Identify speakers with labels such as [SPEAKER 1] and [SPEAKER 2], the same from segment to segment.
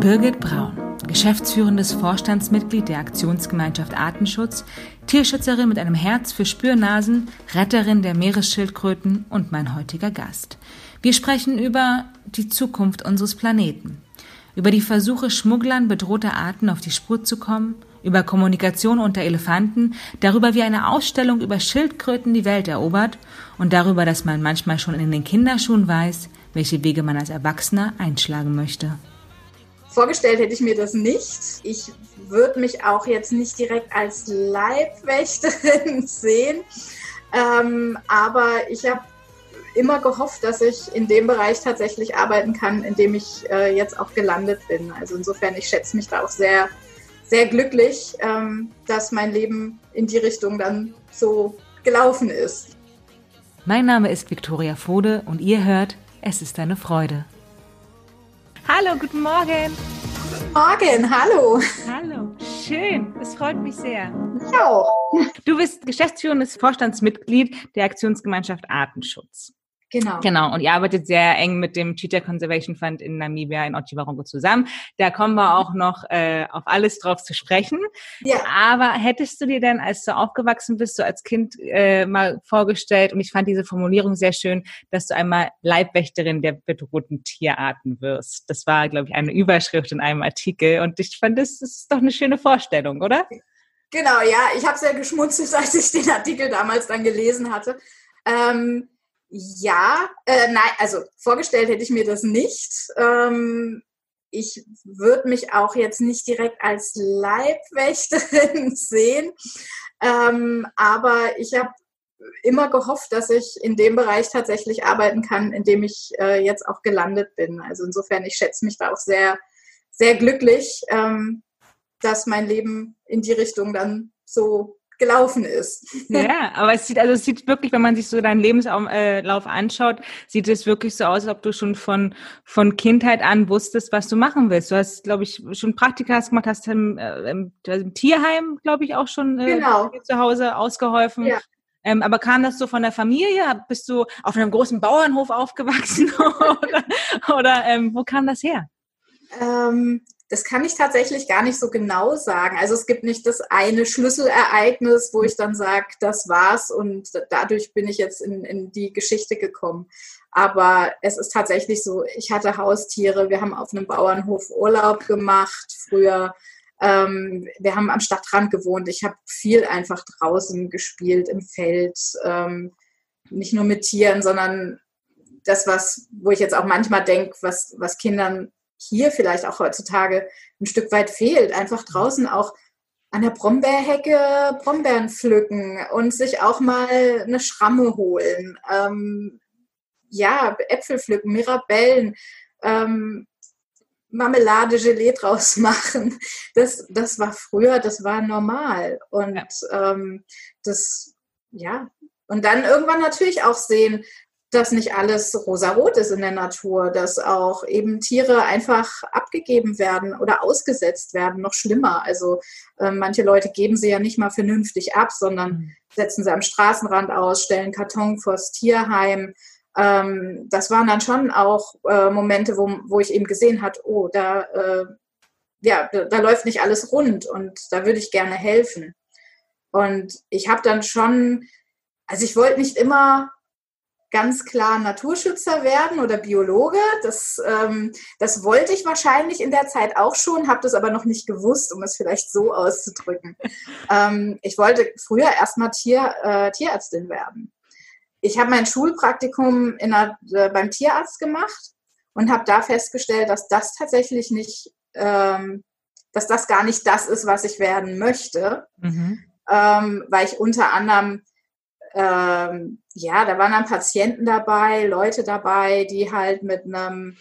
[SPEAKER 1] Birgit Braun, geschäftsführendes Vorstandsmitglied der Aktionsgemeinschaft Artenschutz, Tierschützerin mit einem Herz für Spürnasen, Retterin der Meeresschildkröten und mein heutiger Gast. Wir sprechen über die Zukunft unseres Planeten, über die Versuche, Schmugglern bedrohter Arten auf die Spur zu kommen, über Kommunikation unter Elefanten, darüber, wie eine Ausstellung über Schildkröten die Welt erobert und darüber, dass man manchmal schon in den Kinderschuhen weiß, welche Wege man als Erwachsener einschlagen möchte.
[SPEAKER 2] Vorgestellt hätte ich mir das nicht. Ich würde mich auch jetzt nicht direkt als Leibwächterin sehen. Ähm, aber ich habe immer gehofft, dass ich in dem Bereich tatsächlich arbeiten kann, in dem ich äh, jetzt auch gelandet bin. Also insofern, ich schätze mich da auch sehr, sehr glücklich, ähm, dass mein Leben in die Richtung dann so gelaufen ist.
[SPEAKER 1] Mein Name ist Viktoria Fode und ihr hört, es ist eine Freude. Hallo, guten Morgen.
[SPEAKER 2] Guten Morgen, hallo.
[SPEAKER 1] Hallo, schön. Es freut mich sehr.
[SPEAKER 2] Ich auch.
[SPEAKER 1] Du bist geschäftsführendes Vorstandsmitglied der Aktionsgemeinschaft Artenschutz.
[SPEAKER 2] Genau.
[SPEAKER 1] Genau. Und ihr arbeitet sehr eng mit dem Cheetah Conservation Fund in Namibia in Otjiwarongo zusammen. Da kommen wir auch noch äh, auf alles drauf zu sprechen. Ja. Aber hättest du dir denn, als du aufgewachsen bist, so als Kind äh, mal vorgestellt, und ich fand diese Formulierung sehr schön, dass du einmal Leibwächterin der bedrohten Tierarten wirst. Das war, glaube ich, eine Überschrift in einem Artikel. Und ich fand, das, das ist doch eine schöne Vorstellung, oder?
[SPEAKER 2] Genau, ja. Ich habe sehr geschmunzelt, als ich den Artikel damals dann gelesen hatte. Ähm, ja, äh, nein, also vorgestellt hätte ich mir das nicht. Ähm, ich würde mich auch jetzt nicht direkt als Leibwächterin sehen, ähm, aber ich habe immer gehofft, dass ich in dem Bereich tatsächlich arbeiten kann, in dem ich äh, jetzt auch gelandet bin. Also insofern, ich schätze mich da auch sehr, sehr glücklich, ähm, dass mein Leben in die Richtung dann so gelaufen ist.
[SPEAKER 1] Ja, aber es sieht, also es sieht wirklich, wenn man sich so deinen Lebenslauf äh, anschaut, sieht es wirklich so aus, als ob du schon von, von Kindheit an wusstest, was du machen willst. Du hast, glaube ich, schon Praktika gemacht, hast im, äh, im, im Tierheim, glaube ich, auch schon äh, genau. zu Hause ausgeholfen. Ja. Ähm, aber kam das so von der Familie? Bist du auf einem großen Bauernhof aufgewachsen oder, oder ähm, wo kam das her?
[SPEAKER 2] Ähm, das kann ich tatsächlich gar nicht so genau sagen. Also es gibt nicht das eine Schlüsselereignis, wo ich dann sage, das war's und dadurch bin ich jetzt in, in die Geschichte gekommen. Aber es ist tatsächlich so, ich hatte Haustiere, wir haben auf einem Bauernhof Urlaub gemacht früher. Ähm, wir haben am Stadtrand gewohnt. Ich habe viel einfach draußen gespielt im Feld. Ähm, nicht nur mit Tieren, sondern das, was, wo ich jetzt auch manchmal denke, was, was Kindern hier vielleicht auch heutzutage ein Stück weit fehlt. Einfach draußen auch an der Brombeerhecke Brombeeren pflücken und sich auch mal eine Schramme holen. Ähm, ja, Äpfel pflücken, Mirabellen, ähm, Marmelade, Gelee draus machen. Das, das war früher, das war normal. Und ja. ähm, das, ja, und dann irgendwann natürlich auch sehen, dass nicht alles rosarot ist in der Natur, dass auch eben Tiere einfach abgegeben werden oder ausgesetzt werden, noch schlimmer. Also äh, manche Leute geben sie ja nicht mal vernünftig ab, sondern mhm. setzen sie am Straßenrand aus, stellen Karton vors Tierheim. Ähm, das waren dann schon auch äh, Momente, wo, wo ich eben gesehen habe, oh, da, äh, ja, da, da läuft nicht alles rund und da würde ich gerne helfen. Und ich habe dann schon, also ich wollte nicht immer ganz klar Naturschützer werden oder Biologe. Das, ähm, das wollte ich wahrscheinlich in der Zeit auch schon, habe das aber noch nicht gewusst, um es vielleicht so auszudrücken. ähm, ich wollte früher erstmal Tier, äh, Tierärztin werden. Ich habe mein Schulpraktikum in einer, äh, beim Tierarzt gemacht und habe da festgestellt, dass das tatsächlich nicht, ähm, dass das gar nicht das ist, was ich werden möchte, mhm. ähm, weil ich unter anderem ähm, ja, da waren dann Patienten dabei, Leute dabei, die halt mit einem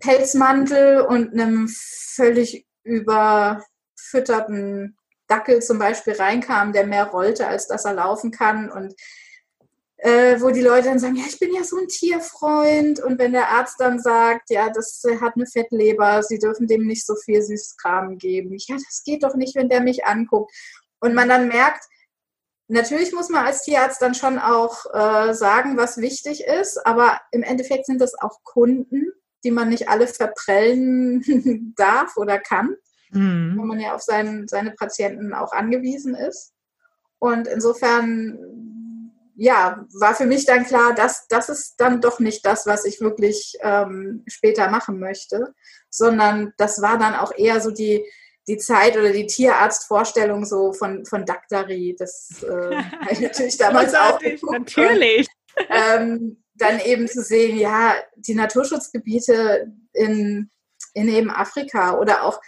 [SPEAKER 2] Pelzmantel und einem völlig überfütterten Dackel zum Beispiel reinkamen, der mehr rollte, als dass er laufen kann und äh, wo die Leute dann sagen, ja, ich bin ja so ein Tierfreund und wenn der Arzt dann sagt, ja, das hat eine Fettleber, sie dürfen dem nicht so viel Süßkram geben. Ja, das geht doch nicht, wenn der mich anguckt. Und man dann merkt, Natürlich muss man als Tierarzt dann schon auch äh, sagen, was wichtig ist, aber im Endeffekt sind das auch Kunden die man nicht alle verprellen darf oder kann, mhm. weil man ja auf sein, seine Patienten auch angewiesen ist. Und insofern, ja, war für mich dann klar, dass das ist dann doch nicht das, was ich wirklich ähm, später machen möchte, sondern das war dann auch eher so die, die Zeit oder die Tierarztvorstellung so von, von Daktari. Das äh, habe ich natürlich damals auch geguckt.
[SPEAKER 1] Natürlich.
[SPEAKER 2] Ähm, dann eben zu sehen, ja, die Naturschutzgebiete in, in eben Afrika oder auch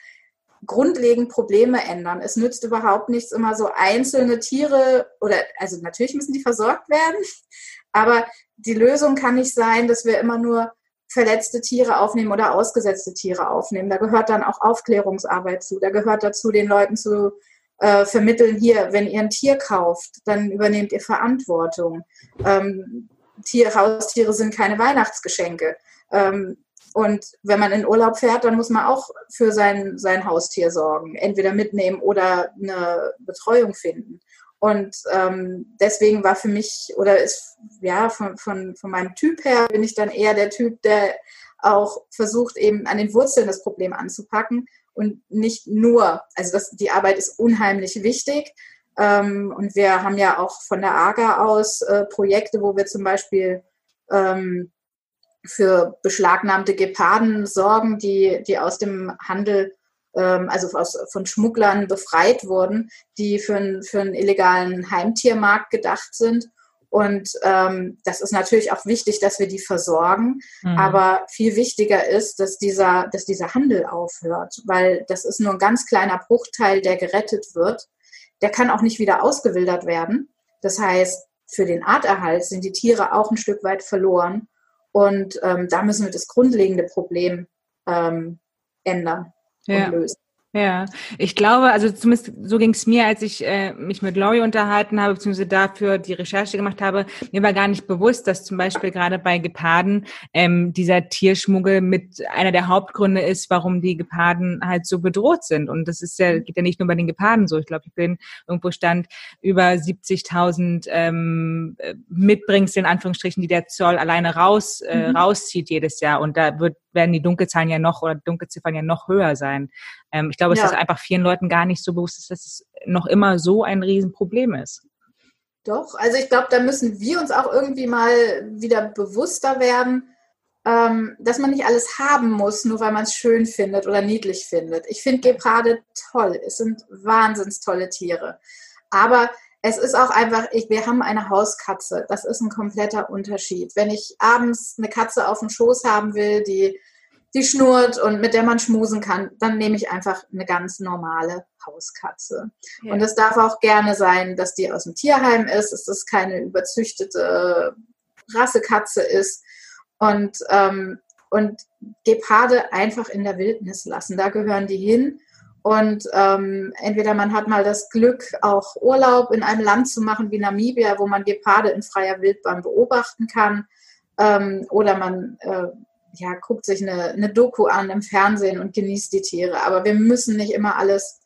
[SPEAKER 2] grundlegend Probleme ändern. Es nützt überhaupt nichts, immer so einzelne Tiere oder, also natürlich müssen die versorgt werden, aber die Lösung kann nicht sein, dass wir immer nur verletzte Tiere aufnehmen oder ausgesetzte Tiere aufnehmen. Da gehört dann auch Aufklärungsarbeit zu. Da gehört dazu, den Leuten zu äh, vermitteln, hier, wenn ihr ein Tier kauft, dann übernehmt ihr Verantwortung. Ähm, Tier, Haustiere sind keine Weihnachtsgeschenke. Ähm, und wenn man in Urlaub fährt, dann muss man auch für sein, sein Haustier sorgen. Entweder mitnehmen oder eine Betreuung finden. Und ähm, deswegen war für mich, oder ist, ja, von, von, von meinem Typ her bin ich dann eher der Typ, der auch versucht, eben an den Wurzeln das Problem anzupacken und nicht nur, also das, die Arbeit ist unheimlich wichtig, ähm, und wir haben ja auch von der AGA aus äh, Projekte, wo wir zum Beispiel ähm, für beschlagnahmte Geparden sorgen, die, die aus dem Handel, also aus, von Schmugglern befreit wurden, die für, ein, für einen illegalen Heimtiermarkt gedacht sind. Und ähm, das ist natürlich auch wichtig, dass wir die versorgen. Mhm. Aber viel wichtiger ist, dass dieser, dass dieser Handel aufhört, weil das ist nur ein ganz kleiner Bruchteil, der gerettet wird der kann auch nicht wieder ausgewildert werden. Das heißt, für den Arterhalt sind die Tiere auch ein Stück weit verloren. Und ähm, da müssen wir das grundlegende Problem ähm, ändern
[SPEAKER 1] ja. und. Ja, ich glaube, also zumindest so ging es mir, als ich äh, mich mit Laurie unterhalten habe, beziehungsweise dafür die Recherche gemacht habe. Mir war gar nicht bewusst, dass zum Beispiel gerade bei Geparden ähm, dieser Tierschmuggel mit einer der Hauptgründe ist, warum die Geparden halt so bedroht sind. Und das ist ja, geht ja nicht nur bei den Geparden so. Ich glaube, ich bin irgendwo stand über 70.000 ähm, Mitbringsel in Anführungsstrichen, die der Zoll alleine raus äh, mhm. rauszieht jedes Jahr. Und da wird werden die Dunkelzahlen ja noch oder Dunkelziffern ja noch höher sein. Ähm, ich glaube, ja. dass einfach vielen Leuten gar nicht so bewusst ist, dass es noch immer so ein Riesenproblem ist.
[SPEAKER 2] Doch, also ich glaube, da müssen wir uns auch irgendwie mal wieder bewusster werden, ähm, dass man nicht alles haben muss, nur weil man es schön findet oder niedlich findet. Ich finde Geparde toll. Es sind wahnsinns tolle Tiere. Aber es ist auch einfach, ich, wir haben eine Hauskatze. Das ist ein kompletter Unterschied. Wenn ich abends eine Katze auf dem Schoß haben will, die, die schnurrt und mit der man schmusen kann, dann nehme ich einfach eine ganz normale Hauskatze. Ja. Und es darf auch gerne sein, dass die aus dem Tierheim ist, dass das keine überzüchtete Rassekatze ist. Und, ähm, und Geparde einfach in der Wildnis lassen. Da gehören die hin. Und ähm, entweder man hat mal das Glück, auch Urlaub in einem Land zu machen wie Namibia, wo man Geparde in freier Wildbahn beobachten kann, ähm, oder man äh, ja, guckt sich eine, eine Doku an im Fernsehen und genießt die Tiere. Aber wir müssen nicht immer alles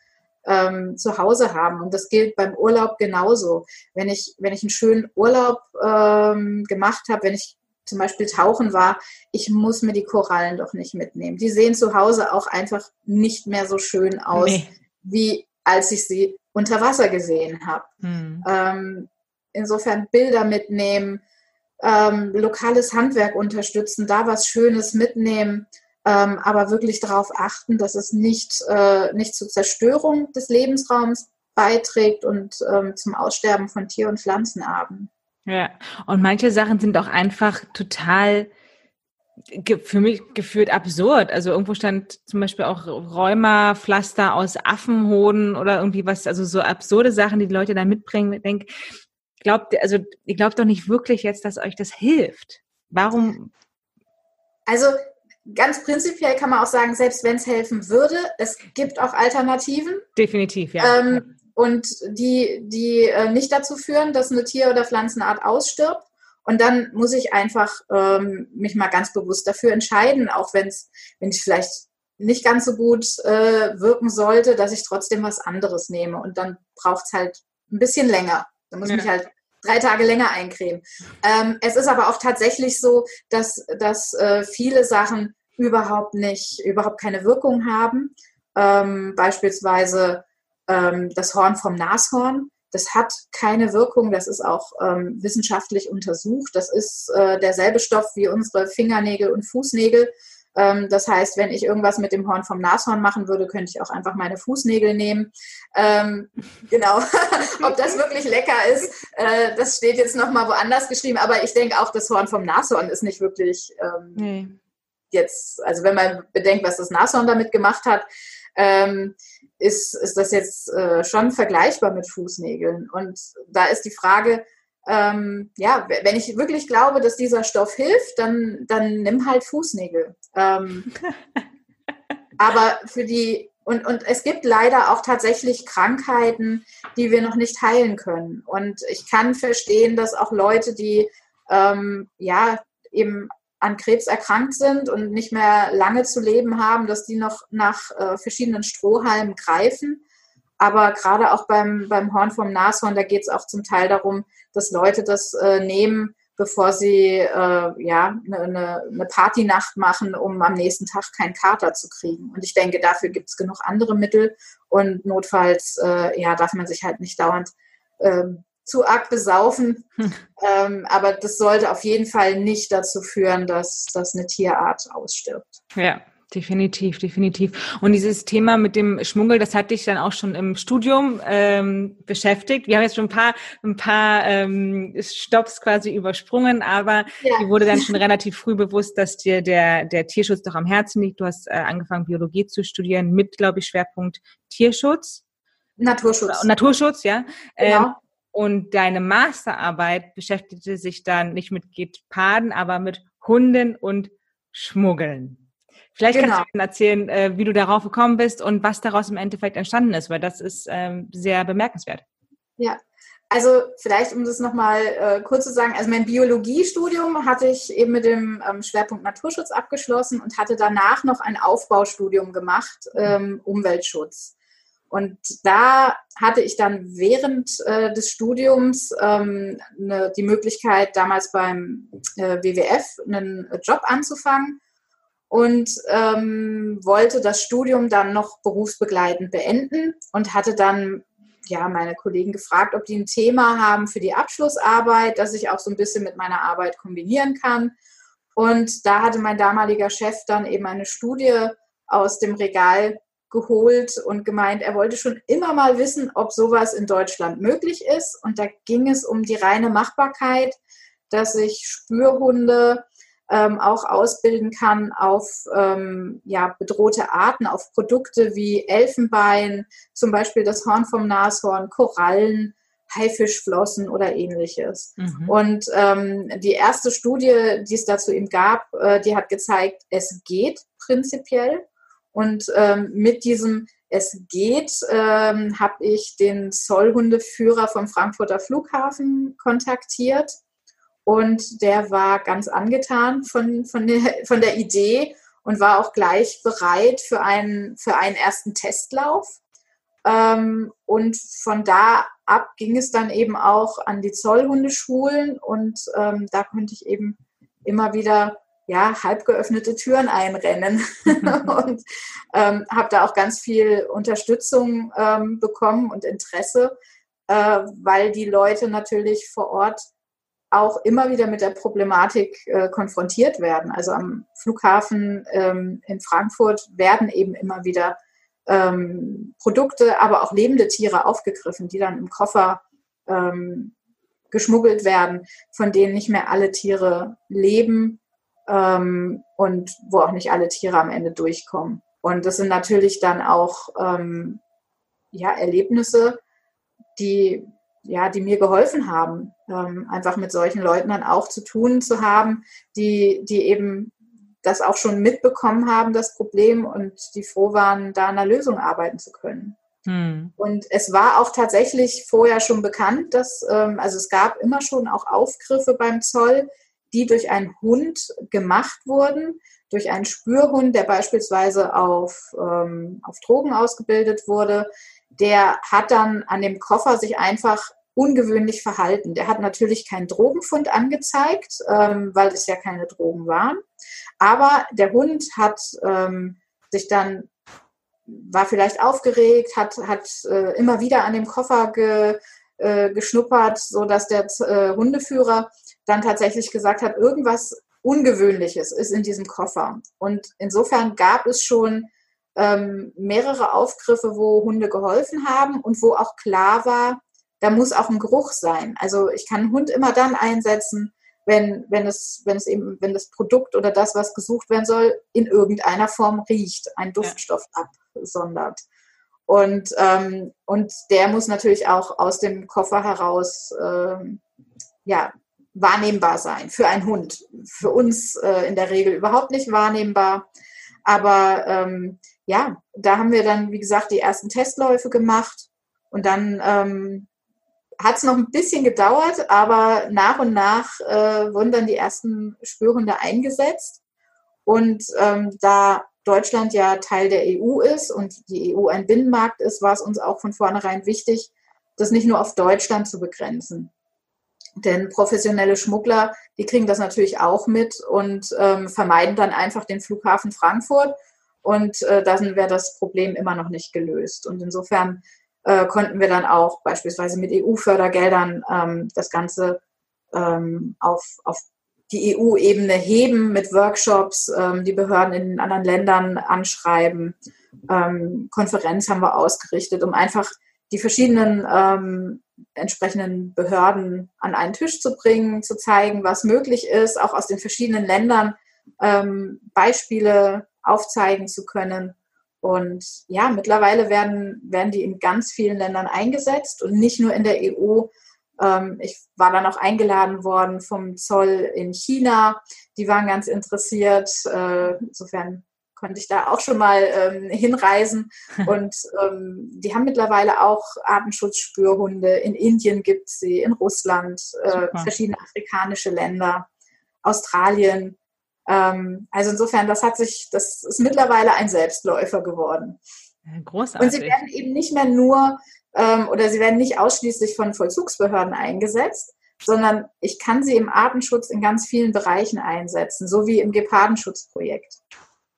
[SPEAKER 2] ähm, zu Hause haben. Und das gilt beim Urlaub genauso. Wenn ich, wenn ich einen schönen Urlaub ähm, gemacht habe, wenn ich zum Beispiel tauchen war, ich muss mir die Korallen doch nicht mitnehmen. Die sehen zu Hause auch einfach nicht mehr so schön aus, nee. wie als ich sie unter Wasser gesehen habe. Hm. Ähm, insofern Bilder mitnehmen, ähm, lokales Handwerk unterstützen, da was Schönes mitnehmen, ähm, aber wirklich darauf achten, dass es nicht, äh, nicht zur Zerstörung des Lebensraums beiträgt und ähm, zum Aussterben von Tier- und Pflanzenarten.
[SPEAKER 1] Ja, und manche Sachen sind auch einfach total für mich gefühlt absurd. Also irgendwo stand zum Beispiel auch Rheumapflaster aus Affenhoden oder irgendwie was, also so absurde Sachen, die die Leute da mitbringen. Ich denke, glaubt, also ihr glaubt doch nicht wirklich jetzt, dass euch das hilft. Warum?
[SPEAKER 2] Also ganz prinzipiell kann man auch sagen, selbst wenn es helfen würde, es gibt auch Alternativen.
[SPEAKER 1] Definitiv, ja. Ähm,
[SPEAKER 2] und die, die äh, nicht dazu führen, dass eine Tier- oder Pflanzenart ausstirbt. Und dann muss ich einfach ähm, mich mal ganz bewusst dafür entscheiden, auch wenn es, wenn ich vielleicht nicht ganz so gut äh, wirken sollte, dass ich trotzdem was anderes nehme. Und dann braucht es halt ein bisschen länger. Dann muss ich mich halt drei Tage länger eincremen. Ähm, es ist aber auch tatsächlich so, dass, dass äh, viele Sachen überhaupt nicht, überhaupt keine Wirkung haben. Ähm, beispielsweise ähm, das Horn vom Nashorn. Das hat keine Wirkung, das ist auch ähm, wissenschaftlich untersucht. Das ist äh, derselbe Stoff wie unsere Fingernägel und Fußnägel. Ähm, das heißt, wenn ich irgendwas mit dem Horn vom Nashorn machen würde, könnte ich auch einfach meine Fußnägel nehmen. Ähm, genau. Ob das wirklich lecker ist, äh, das steht jetzt nochmal woanders geschrieben. Aber ich denke auch, das Horn vom Nashorn ist nicht wirklich ähm, nee. jetzt, also wenn man bedenkt, was das Nashorn damit gemacht hat, ähm, ist, ist das jetzt äh, schon vergleichbar mit Fußnägeln. Und da ist die Frage, ähm, ja, wenn ich wirklich glaube, dass dieser Stoff hilft, dann, dann nimm halt Fußnägel. Ähm, aber für die, und, und es gibt leider auch tatsächlich Krankheiten, die wir noch nicht heilen können. Und ich kann verstehen, dass auch Leute, die ähm, ja eben an Krebs erkrankt sind und nicht mehr lange zu leben haben, dass die noch nach äh, verschiedenen Strohhalmen greifen. Aber gerade auch beim, beim Horn vom Nashorn, da geht es auch zum Teil darum, dass Leute das äh, nehmen, bevor sie äh, ja eine, eine Partynacht machen, um am nächsten Tag keinen Kater zu kriegen. Und ich denke, dafür gibt es genug andere Mittel und notfalls äh, ja darf man sich halt nicht dauernd ähm, zu arg besaufen. Hm. Ähm, aber das sollte auf jeden Fall nicht dazu führen, dass, dass eine Tierart ausstirbt.
[SPEAKER 1] Ja, Definitiv, definitiv. Und dieses Thema mit dem Schmuggel, das hat dich dann auch schon im Studium ähm, beschäftigt. Wir haben jetzt schon ein paar, ein paar ähm, Stops quasi übersprungen, aber ja. dir wurde dann schon relativ früh bewusst, dass dir der, der Tierschutz doch am Herzen liegt. Du hast äh, angefangen, Biologie zu studieren mit, glaube ich, Schwerpunkt Tierschutz.
[SPEAKER 2] Naturschutz.
[SPEAKER 1] Naturschutz, ja. Genau. Ähm, und deine Masterarbeit beschäftigte sich dann nicht mit Geparden, aber mit Hunden und Schmuggeln. Vielleicht genau. kannst du erzählen, äh, wie du darauf gekommen bist und was daraus im Endeffekt entstanden ist, weil das ist ähm, sehr bemerkenswert.
[SPEAKER 2] Ja, also vielleicht, um das nochmal äh, kurz zu sagen, also mein Biologiestudium hatte ich eben mit dem ähm, Schwerpunkt Naturschutz abgeschlossen und hatte danach noch ein Aufbaustudium gemacht, ähm, Umweltschutz. Und da hatte ich dann während äh, des Studiums ähm, ne, die Möglichkeit, damals beim äh, WWF einen Job anzufangen und ähm, wollte das Studium dann noch berufsbegleitend beenden und hatte dann ja meine Kollegen gefragt, ob die ein Thema haben für die Abschlussarbeit, das ich auch so ein bisschen mit meiner Arbeit kombinieren kann. Und da hatte mein damaliger Chef dann eben eine Studie aus dem Regal geholt und gemeint, er wollte schon immer mal wissen, ob sowas in Deutschland möglich ist. Und da ging es um die reine Machbarkeit, dass sich Spürhunde ähm, auch ausbilden kann auf ähm, ja, bedrohte Arten, auf Produkte wie Elfenbein, zum Beispiel das Horn vom Nashorn, Korallen, Haifischflossen oder ähnliches. Mhm. Und ähm, die erste Studie, die es dazu eben gab, äh, die hat gezeigt, es geht prinzipiell. Und ähm, mit diesem Es geht ähm, habe ich den Zollhundeführer vom Frankfurter Flughafen kontaktiert und der war ganz angetan von, von, der, von der Idee und war auch gleich bereit für einen, für einen ersten Testlauf. Ähm, und von da ab ging es dann eben auch an die Zollhundeschulen und ähm, da konnte ich eben immer wieder ja, halb geöffnete Türen einrennen und ähm, habe da auch ganz viel Unterstützung ähm, bekommen und Interesse, äh, weil die Leute natürlich vor Ort auch immer wieder mit der Problematik äh, konfrontiert werden. Also am Flughafen ähm, in Frankfurt werden eben immer wieder ähm, Produkte, aber auch lebende Tiere aufgegriffen, die dann im Koffer ähm, geschmuggelt werden, von denen nicht mehr alle Tiere leben ähm, und wo auch nicht alle Tiere am Ende durchkommen. Und das sind natürlich dann auch ähm, ja, Erlebnisse, die ja, die mir geholfen haben, ähm, einfach mit solchen Leuten dann auch zu tun zu haben, die, die eben das auch schon mitbekommen haben, das Problem, und die froh waren, da an einer Lösung arbeiten zu können. Hm. Und es war auch tatsächlich vorher schon bekannt, dass, ähm, also es gab immer schon auch Aufgriffe beim Zoll, die durch einen Hund gemacht wurden, durch einen Spürhund, der beispielsweise auf, ähm, auf Drogen ausgebildet wurde, der hat dann an dem Koffer sich einfach ungewöhnlich verhalten. Der hat natürlich keinen Drogenfund angezeigt, ähm, weil es ja keine Drogen waren. Aber der Hund hat ähm, sich dann, war vielleicht aufgeregt, hat, hat äh, immer wieder an dem Koffer ge, äh, geschnuppert, sodass der äh, Hundeführer dann tatsächlich gesagt hat, irgendwas Ungewöhnliches ist in diesem Koffer. Und insofern gab es schon ähm, mehrere Aufgriffe, wo Hunde geholfen haben und wo auch klar war, da muss auch ein Geruch sein. Also ich kann einen Hund immer dann einsetzen, wenn, wenn, es, wenn es eben, wenn das Produkt oder das, was gesucht werden soll, in irgendeiner Form riecht, einen Duftstoff ja. absondert. Und, ähm, und der muss natürlich auch aus dem Koffer heraus ähm, ja, wahrnehmbar sein für einen Hund. Für uns äh, in der Regel überhaupt nicht wahrnehmbar. Aber ähm, ja, da haben wir dann, wie gesagt, die ersten Testläufe gemacht und dann ähm, hat es noch ein bisschen gedauert, aber nach und nach äh, wurden dann die ersten Spürhunde eingesetzt. Und ähm, da Deutschland ja Teil der EU ist und die EU ein Binnenmarkt ist, war es uns auch von vornherein wichtig, das nicht nur auf Deutschland zu begrenzen. Denn professionelle Schmuggler, die kriegen das natürlich auch mit und ähm, vermeiden dann einfach den Flughafen Frankfurt. Und äh, dann wäre das Problem immer noch nicht gelöst. Und insofern äh, konnten wir dann auch beispielsweise mit EU-Fördergeldern ähm, das Ganze ähm, auf, auf die EU-Ebene heben mit Workshops, ähm, die Behörden in den anderen Ländern anschreiben. Ähm, Konferenz haben wir ausgerichtet, um einfach die verschiedenen ähm, entsprechenden Behörden an einen Tisch zu bringen, zu zeigen, was möglich ist, auch aus den verschiedenen Ländern ähm, Beispiele aufzeigen zu können und ja, mittlerweile werden, werden die in ganz vielen Ländern eingesetzt und nicht nur in der EU. Ähm, ich war dann auch eingeladen worden vom Zoll in China. Die waren ganz interessiert. Äh, insofern konnte ich da auch schon mal ähm, hinreisen. Und ähm, die haben mittlerweile auch Artenschutzspürhunde. In Indien gibt es sie, in Russland, äh, verschiedene afrikanische Länder, Australien. Ähm, also insofern, das hat sich, das ist mittlerweile ein Selbstläufer geworden.
[SPEAKER 1] Großartig.
[SPEAKER 2] Und sie werden eben nicht mehr nur ähm, oder sie werden nicht ausschließlich von Vollzugsbehörden eingesetzt, sondern ich kann sie im Artenschutz in ganz vielen Bereichen einsetzen, so wie im Gepardenschutzprojekt.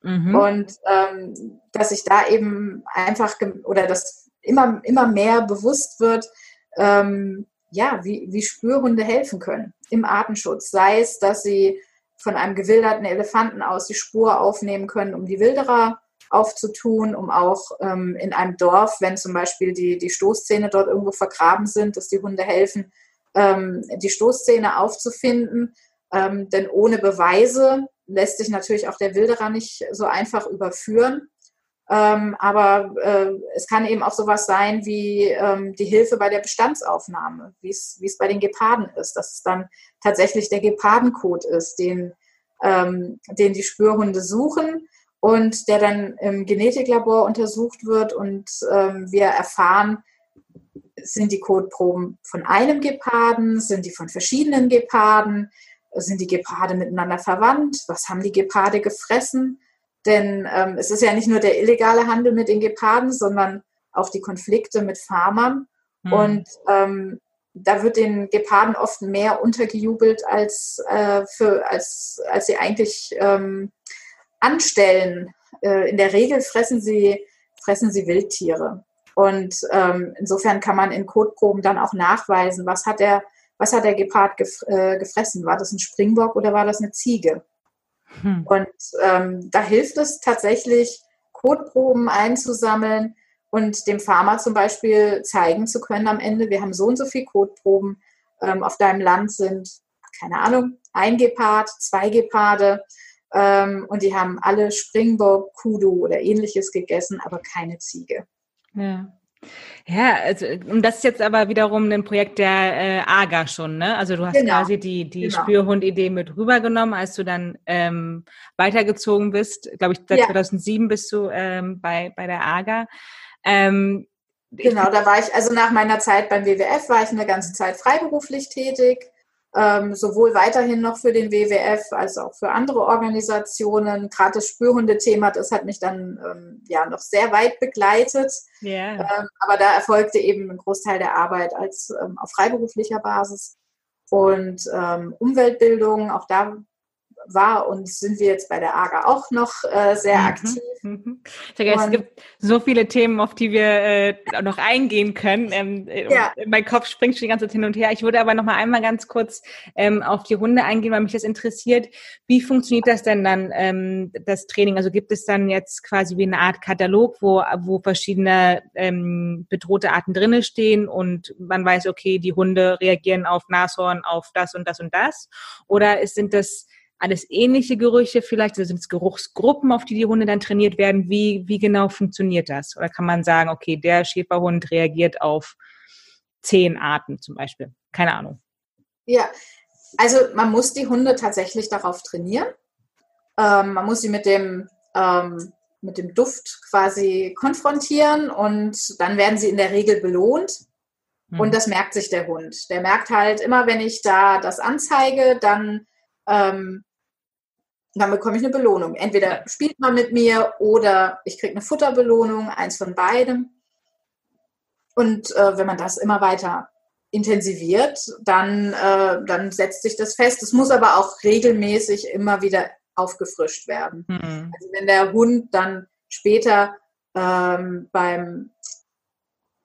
[SPEAKER 2] Mhm. Und ähm, dass sich da eben einfach oder dass immer, immer mehr bewusst wird, ähm, ja, wie, wie Spürhunde helfen können im Artenschutz. Sei es, dass sie von einem gewilderten Elefanten aus die Spur aufnehmen können, um die Wilderer aufzutun, um auch ähm, in einem Dorf, wenn zum Beispiel die, die Stoßzähne dort irgendwo vergraben sind, dass die Hunde helfen, ähm, die Stoßzähne aufzufinden. Ähm, denn ohne Beweise lässt sich natürlich auch der Wilderer nicht so einfach überführen. Ähm, aber äh, es kann eben auch sowas sein wie ähm, die Hilfe bei der Bestandsaufnahme, wie es bei den Geparden ist, dass es dann tatsächlich der Gepardencode ist, den, ähm, den die Spürhunde suchen und der dann im Genetiklabor untersucht wird und ähm, wir erfahren, sind die Codeproben von einem Geparden, sind die von verschiedenen Geparden, sind die Geparde miteinander verwandt, was haben die Geparde gefressen, denn ähm, es ist ja nicht nur der illegale Handel mit den Geparden, sondern auch die Konflikte mit Farmern. Mhm. Und ähm, da wird den Geparden oft mehr untergejubelt, als, äh, für, als, als sie eigentlich ähm, anstellen. Äh, in der Regel fressen sie, fressen sie Wildtiere. Und ähm, insofern kann man in Kotproben dann auch nachweisen, was hat der, was hat der Gepard gef äh, gefressen? War das ein Springbock oder war das eine Ziege? Hm. Und ähm, da hilft es tatsächlich, Kotproben einzusammeln und dem Farmer zum Beispiel zeigen zu können am Ende, wir haben so und so viele Kotproben. Ähm, auf deinem Land sind, keine Ahnung, ein Gepard, zwei Geparde ähm, und die haben alle Springbock, Kudu oder ähnliches gegessen, aber keine Ziege.
[SPEAKER 1] Ja. Ja, also und das ist jetzt aber wiederum ein Projekt der äh, AGA schon, ne? Also du hast genau. quasi die, die genau. Spürhund-Idee mit rübergenommen, als du dann ähm, weitergezogen bist. Glaube ich, seit ja. 2007 bist du ähm, bei, bei der AGA. Ähm,
[SPEAKER 2] genau, da war ich, also nach meiner Zeit beim WWF war ich eine ganze Zeit freiberuflich tätig ähm, sowohl weiterhin noch für den WWF als auch für andere Organisationen. Gerade das Spürhundethema, das hat mich dann ähm, ja noch sehr weit begleitet. Yeah. Ähm, aber da erfolgte eben ein Großteil der Arbeit als ähm, auf freiberuflicher Basis. Und ähm, Umweltbildung, auch da war und sind wir jetzt bei der AGA auch noch äh, sehr mhm. aktiv.
[SPEAKER 1] Mhm. es gibt so viele Themen, auf die wir äh, noch eingehen können. Ähm, äh, ja. Mein Kopf springt schon die ganze Zeit hin und her. Ich würde aber noch mal einmal ganz kurz ähm, auf die Hunde eingehen, weil mich das interessiert. Wie funktioniert das denn dann, ähm, das Training? Also gibt es dann jetzt quasi wie eine Art Katalog, wo, wo verschiedene ähm, bedrohte Arten drinne stehen und man weiß, okay, die Hunde reagieren auf Nashorn, auf das und das und das? Oder ist, sind das alles ähnliche Gerüche vielleicht? Also sind es Geruchsgruppen, auf die die Hunde dann trainiert werden? Wie, wie genau funktioniert das? Oder kann man sagen, okay, der Schäferhund reagiert auf zehn Arten zum Beispiel? Keine Ahnung.
[SPEAKER 2] Ja, also man muss die Hunde tatsächlich darauf trainieren. Ähm, man muss sie mit dem, ähm, mit dem Duft quasi konfrontieren und dann werden sie in der Regel belohnt. Und mhm. das merkt sich der Hund. Der merkt halt immer, wenn ich da das anzeige, dann ähm, dann bekomme ich eine Belohnung. Entweder spielt man mit mir oder ich kriege eine Futterbelohnung, eins von beidem. Und äh, wenn man das immer weiter intensiviert, dann, äh, dann setzt sich das fest. Es muss aber auch regelmäßig immer wieder aufgefrischt werden. Mhm. Also wenn der Hund dann später ähm, beim,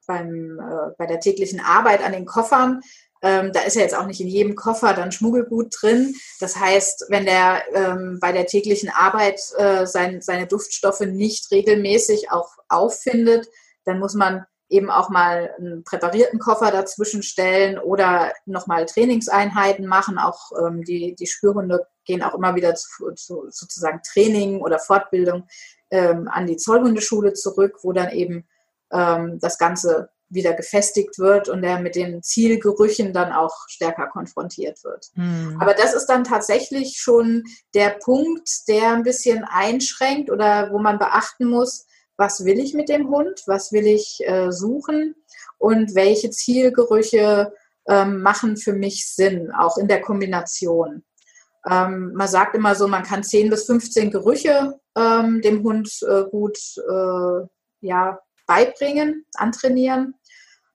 [SPEAKER 2] beim, äh, bei der täglichen Arbeit an den Koffern ähm, da ist ja jetzt auch nicht in jedem Koffer dann Schmuggelgut drin. Das heißt, wenn der ähm, bei der täglichen Arbeit äh, sein, seine Duftstoffe nicht regelmäßig auch auffindet, dann muss man eben auch mal einen präparierten Koffer dazwischen stellen oder nochmal Trainingseinheiten machen. Auch ähm, die, die Spürhunde gehen auch immer wieder zu, zu sozusagen Training oder Fortbildung ähm, an die Zollhundeschule zurück, wo dann eben ähm, das Ganze wieder gefestigt wird und er mit den Zielgerüchen dann auch stärker konfrontiert wird. Hm. Aber das ist dann tatsächlich schon der Punkt, der ein bisschen einschränkt oder wo man beachten muss, was will ich mit dem Hund, was will ich äh, suchen und welche Zielgerüche ähm, machen für mich Sinn, auch in der Kombination. Ähm, man sagt immer so, man kann 10 bis 15 Gerüche ähm, dem Hund äh, gut äh, ja, beibringen, antrainieren.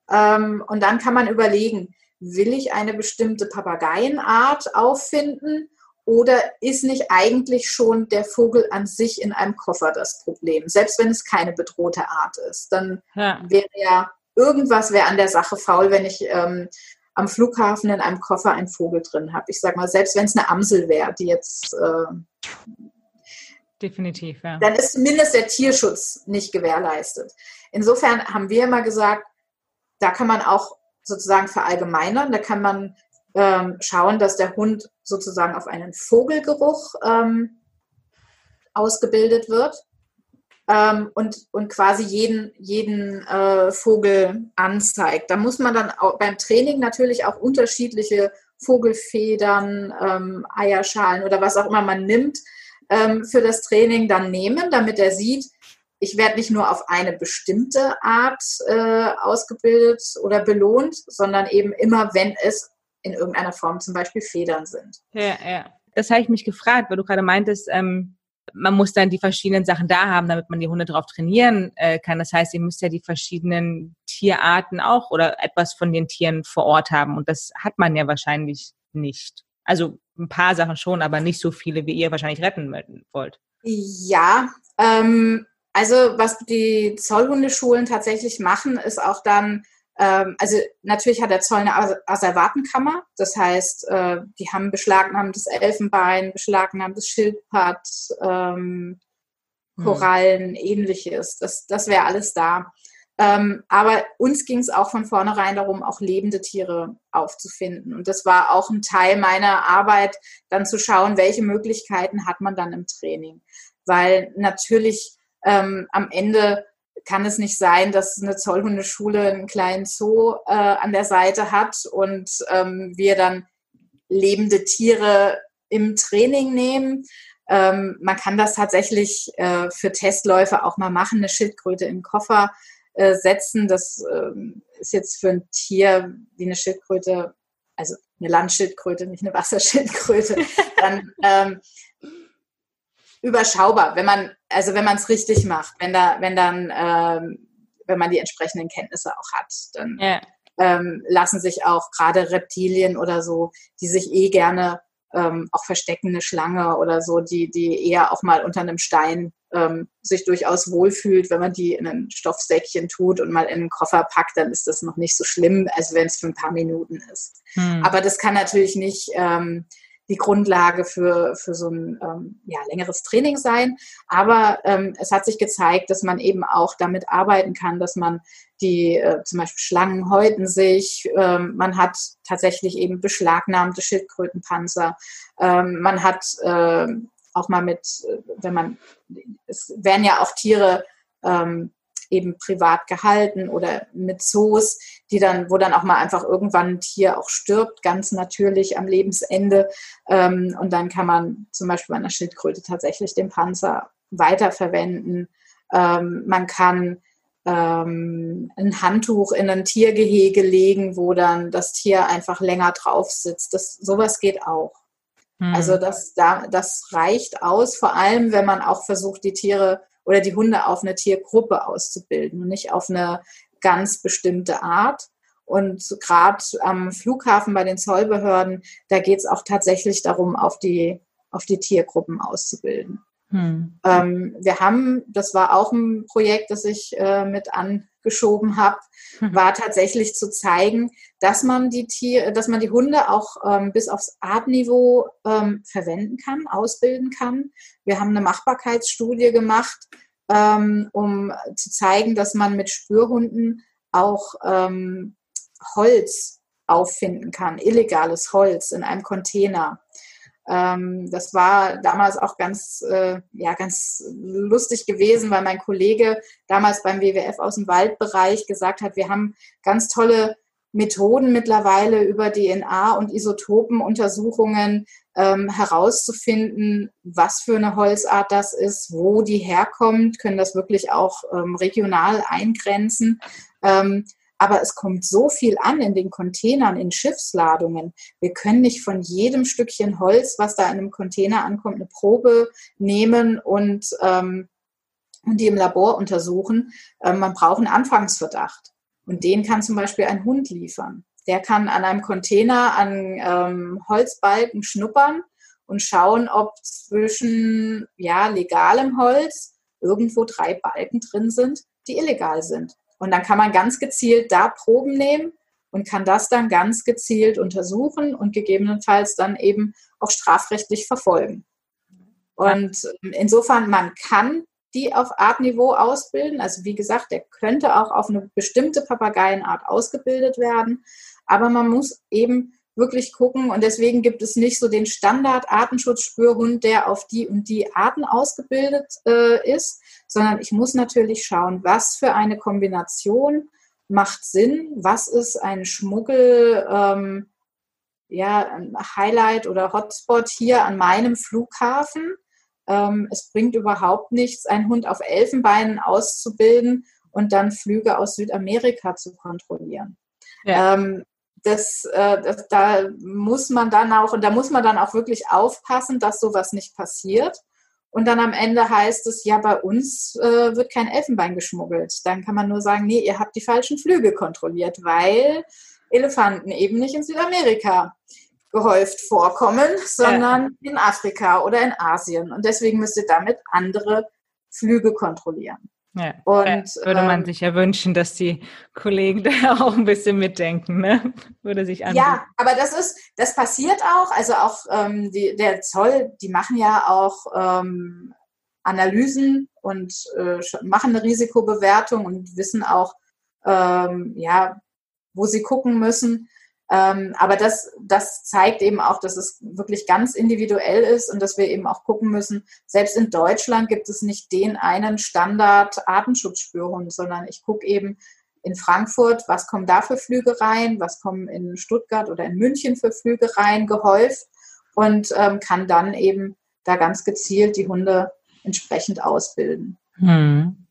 [SPEAKER 2] Ähm, und dann kann man überlegen, will ich eine bestimmte Papageienart auffinden oder ist nicht eigentlich schon der Vogel an sich in einem Koffer das Problem, selbst wenn es keine bedrohte Art ist? Dann ja. wäre ja irgendwas wäre an der Sache faul, wenn ich ähm, am Flughafen in einem Koffer einen Vogel drin habe. Ich sage mal, selbst wenn es eine Amsel wäre, die jetzt äh,
[SPEAKER 1] definitiv, ja.
[SPEAKER 2] Dann ist zumindest der Tierschutz nicht gewährleistet. Insofern haben wir immer gesagt, da kann man auch sozusagen verallgemeinern. Da kann man ähm, schauen, dass der Hund sozusagen auf einen Vogelgeruch ähm, ausgebildet wird ähm, und, und quasi jeden, jeden äh, Vogel anzeigt. Da muss man dann auch beim Training natürlich auch unterschiedliche Vogelfedern, ähm, Eierschalen oder was auch immer man nimmt ähm, für das Training dann nehmen, damit er sieht, ich werde nicht nur auf eine bestimmte Art äh, ausgebildet oder belohnt, sondern eben immer, wenn es in irgendeiner Form zum Beispiel Federn sind.
[SPEAKER 1] Ja, ja. Das habe ich mich gefragt, weil du gerade meintest, ähm, man muss dann die verschiedenen Sachen da haben, damit man die Hunde darauf trainieren äh, kann. Das heißt, ihr müsst ja die verschiedenen Tierarten auch oder etwas von den Tieren vor Ort haben. Und das hat man ja wahrscheinlich nicht. Also ein paar Sachen schon, aber nicht so viele, wie ihr wahrscheinlich retten wollt.
[SPEAKER 2] Ja, ähm, also was die Zollhundeschulen tatsächlich machen, ist auch dann, ähm, also natürlich hat der Zoll eine Asservatenkammer, das heißt, äh, die haben beschlagnahmtes Elfenbein, beschlagnahmtes Schildpad, ähm, hm. Korallen, hm. ähnliches. Das, das wäre alles da. Ähm, aber uns ging es auch von vornherein darum, auch lebende Tiere aufzufinden. Und das war auch ein Teil meiner Arbeit, dann zu schauen, welche Möglichkeiten hat man dann im Training. Weil natürlich ähm, am Ende kann es nicht sein, dass eine Zollhundeschule einen kleinen Zoo äh, an der Seite hat und ähm, wir dann lebende Tiere im Training nehmen. Ähm, man kann das tatsächlich äh, für Testläufe auch mal machen, eine Schildkröte im Koffer äh, setzen. Das ähm, ist jetzt für ein Tier wie eine Schildkröte also eine Landschildkröte, nicht eine Wasserschildkröte, dann ähm, überschaubar, wenn man, also wenn man es richtig macht, wenn da, wenn dann, ähm, wenn man die entsprechenden Kenntnisse auch hat, dann ja. ähm, lassen sich auch gerade Reptilien oder so, die sich eh gerne ähm, auch verstecken, eine Schlange oder so, die, die eher auch mal unter einem Stein ähm, sich durchaus wohlfühlt, wenn man die in ein Stoffsäckchen tut und mal in einen Koffer packt, dann ist das noch nicht so schlimm, als wenn es für ein paar Minuten ist. Hm. Aber das kann natürlich nicht ähm, die Grundlage für, für so ein ähm, ja, längeres Training sein. Aber ähm, es hat sich gezeigt, dass man eben auch damit arbeiten kann, dass man die äh, zum Beispiel Schlangen häuten sich, ähm, man hat tatsächlich eben beschlagnahmte Schildkrötenpanzer, ähm, man hat äh, auch mal mit, äh, wenn man, es werden ja auch Tiere ähm, eben privat gehalten oder mit Zoos, die dann, wo dann auch mal einfach irgendwann ein Tier auch stirbt, ganz natürlich am Lebensende. Ähm, und dann kann man zum Beispiel bei einer Schildkröte tatsächlich den Panzer weiterverwenden. Ähm, man kann ähm, ein Handtuch in ein Tiergehege legen, wo dann das Tier einfach länger drauf sitzt. Das, sowas geht auch. Also hm. das, das reicht aus, vor allem wenn man auch versucht, die Tiere oder die Hunde auf eine Tiergruppe auszubilden und nicht auf eine ganz bestimmte Art. Und gerade am Flughafen bei den Zollbehörden, da geht es auch tatsächlich darum, auf die, auf die Tiergruppen auszubilden. Hm. Ähm, wir haben, das war auch ein Projekt, das ich äh, mit angeschoben habe, hm. war tatsächlich zu zeigen, dass man die Tier, dass man die Hunde auch ähm, bis aufs Artniveau ähm, verwenden kann, ausbilden kann. Wir haben eine Machbarkeitsstudie gemacht, ähm, um zu zeigen, dass man mit Spürhunden auch ähm, Holz auffinden kann, illegales Holz in einem Container. Ähm, das war damals auch ganz, äh, ja, ganz lustig gewesen, weil mein Kollege damals beim WWF aus dem Waldbereich gesagt hat, wir haben ganz tolle Methoden mittlerweile über DNA und Isotopenuntersuchungen ähm, herauszufinden, was für eine Holzart das ist, wo die herkommt, können das wirklich auch ähm, regional eingrenzen. Ähm, aber es kommt so viel an in den Containern, in Schiffsladungen. Wir können nicht von jedem Stückchen Holz, was da in einem Container ankommt, eine Probe nehmen und, ähm, und die im Labor untersuchen. Ähm, man braucht einen Anfangsverdacht. Und den kann zum Beispiel ein Hund liefern. Der kann an einem Container an ähm, Holzbalken schnuppern und schauen, ob zwischen ja, legalem Holz irgendwo drei Balken drin sind, die illegal sind. Und dann kann man ganz gezielt da Proben nehmen und kann das dann ganz gezielt untersuchen und gegebenenfalls dann eben auch strafrechtlich verfolgen. Und ähm, insofern, man kann die auf Artniveau ausbilden. Also wie gesagt, der könnte auch auf eine bestimmte Papageienart ausgebildet werden. Aber man muss eben wirklich gucken und deswegen gibt es nicht so den Standard-Artenschutzspürhund, der auf die und die Arten ausgebildet äh, ist, sondern ich muss natürlich schauen, was für eine Kombination macht Sinn, was ist ein Schmuggel, ähm, ja, ein Highlight oder Hotspot hier an meinem Flughafen. Ähm, es bringt überhaupt nichts, einen Hund auf Elfenbeinen auszubilden und dann Flüge aus Südamerika zu kontrollieren. Ja. Ähm, das, äh, das, da muss man dann auch, und da muss man dann auch wirklich aufpassen, dass sowas nicht passiert. Und dann am Ende heißt es, ja, bei uns äh, wird kein Elfenbein geschmuggelt. Dann kann man nur sagen, nee, ihr habt die falschen Flüge kontrolliert, weil Elefanten eben nicht in Südamerika gehäuft vorkommen, sondern ja. in Afrika oder in Asien. Und deswegen müsst ihr damit andere Flüge kontrollieren.
[SPEAKER 1] Ja, und, würde man ähm, sich ja wünschen, dass die Kollegen da auch ein bisschen mitdenken, ne? Würde sich
[SPEAKER 2] anbieten. Ja, aber das ist, das passiert auch. Also auch ähm, die, der Zoll, die machen ja auch ähm, Analysen und äh, machen eine Risikobewertung und wissen auch, ähm, ja, wo sie gucken müssen. Ähm, aber das, das zeigt eben auch, dass es wirklich ganz individuell ist und dass wir eben auch gucken müssen, selbst in Deutschland gibt es nicht den einen Standard Artenschutzspürhund, sondern ich gucke eben in Frankfurt, was kommen da für Flüge rein, was kommen in Stuttgart oder in München für Flüge rein, gehäuft und ähm, kann dann eben da ganz gezielt die Hunde entsprechend ausbilden. Hm.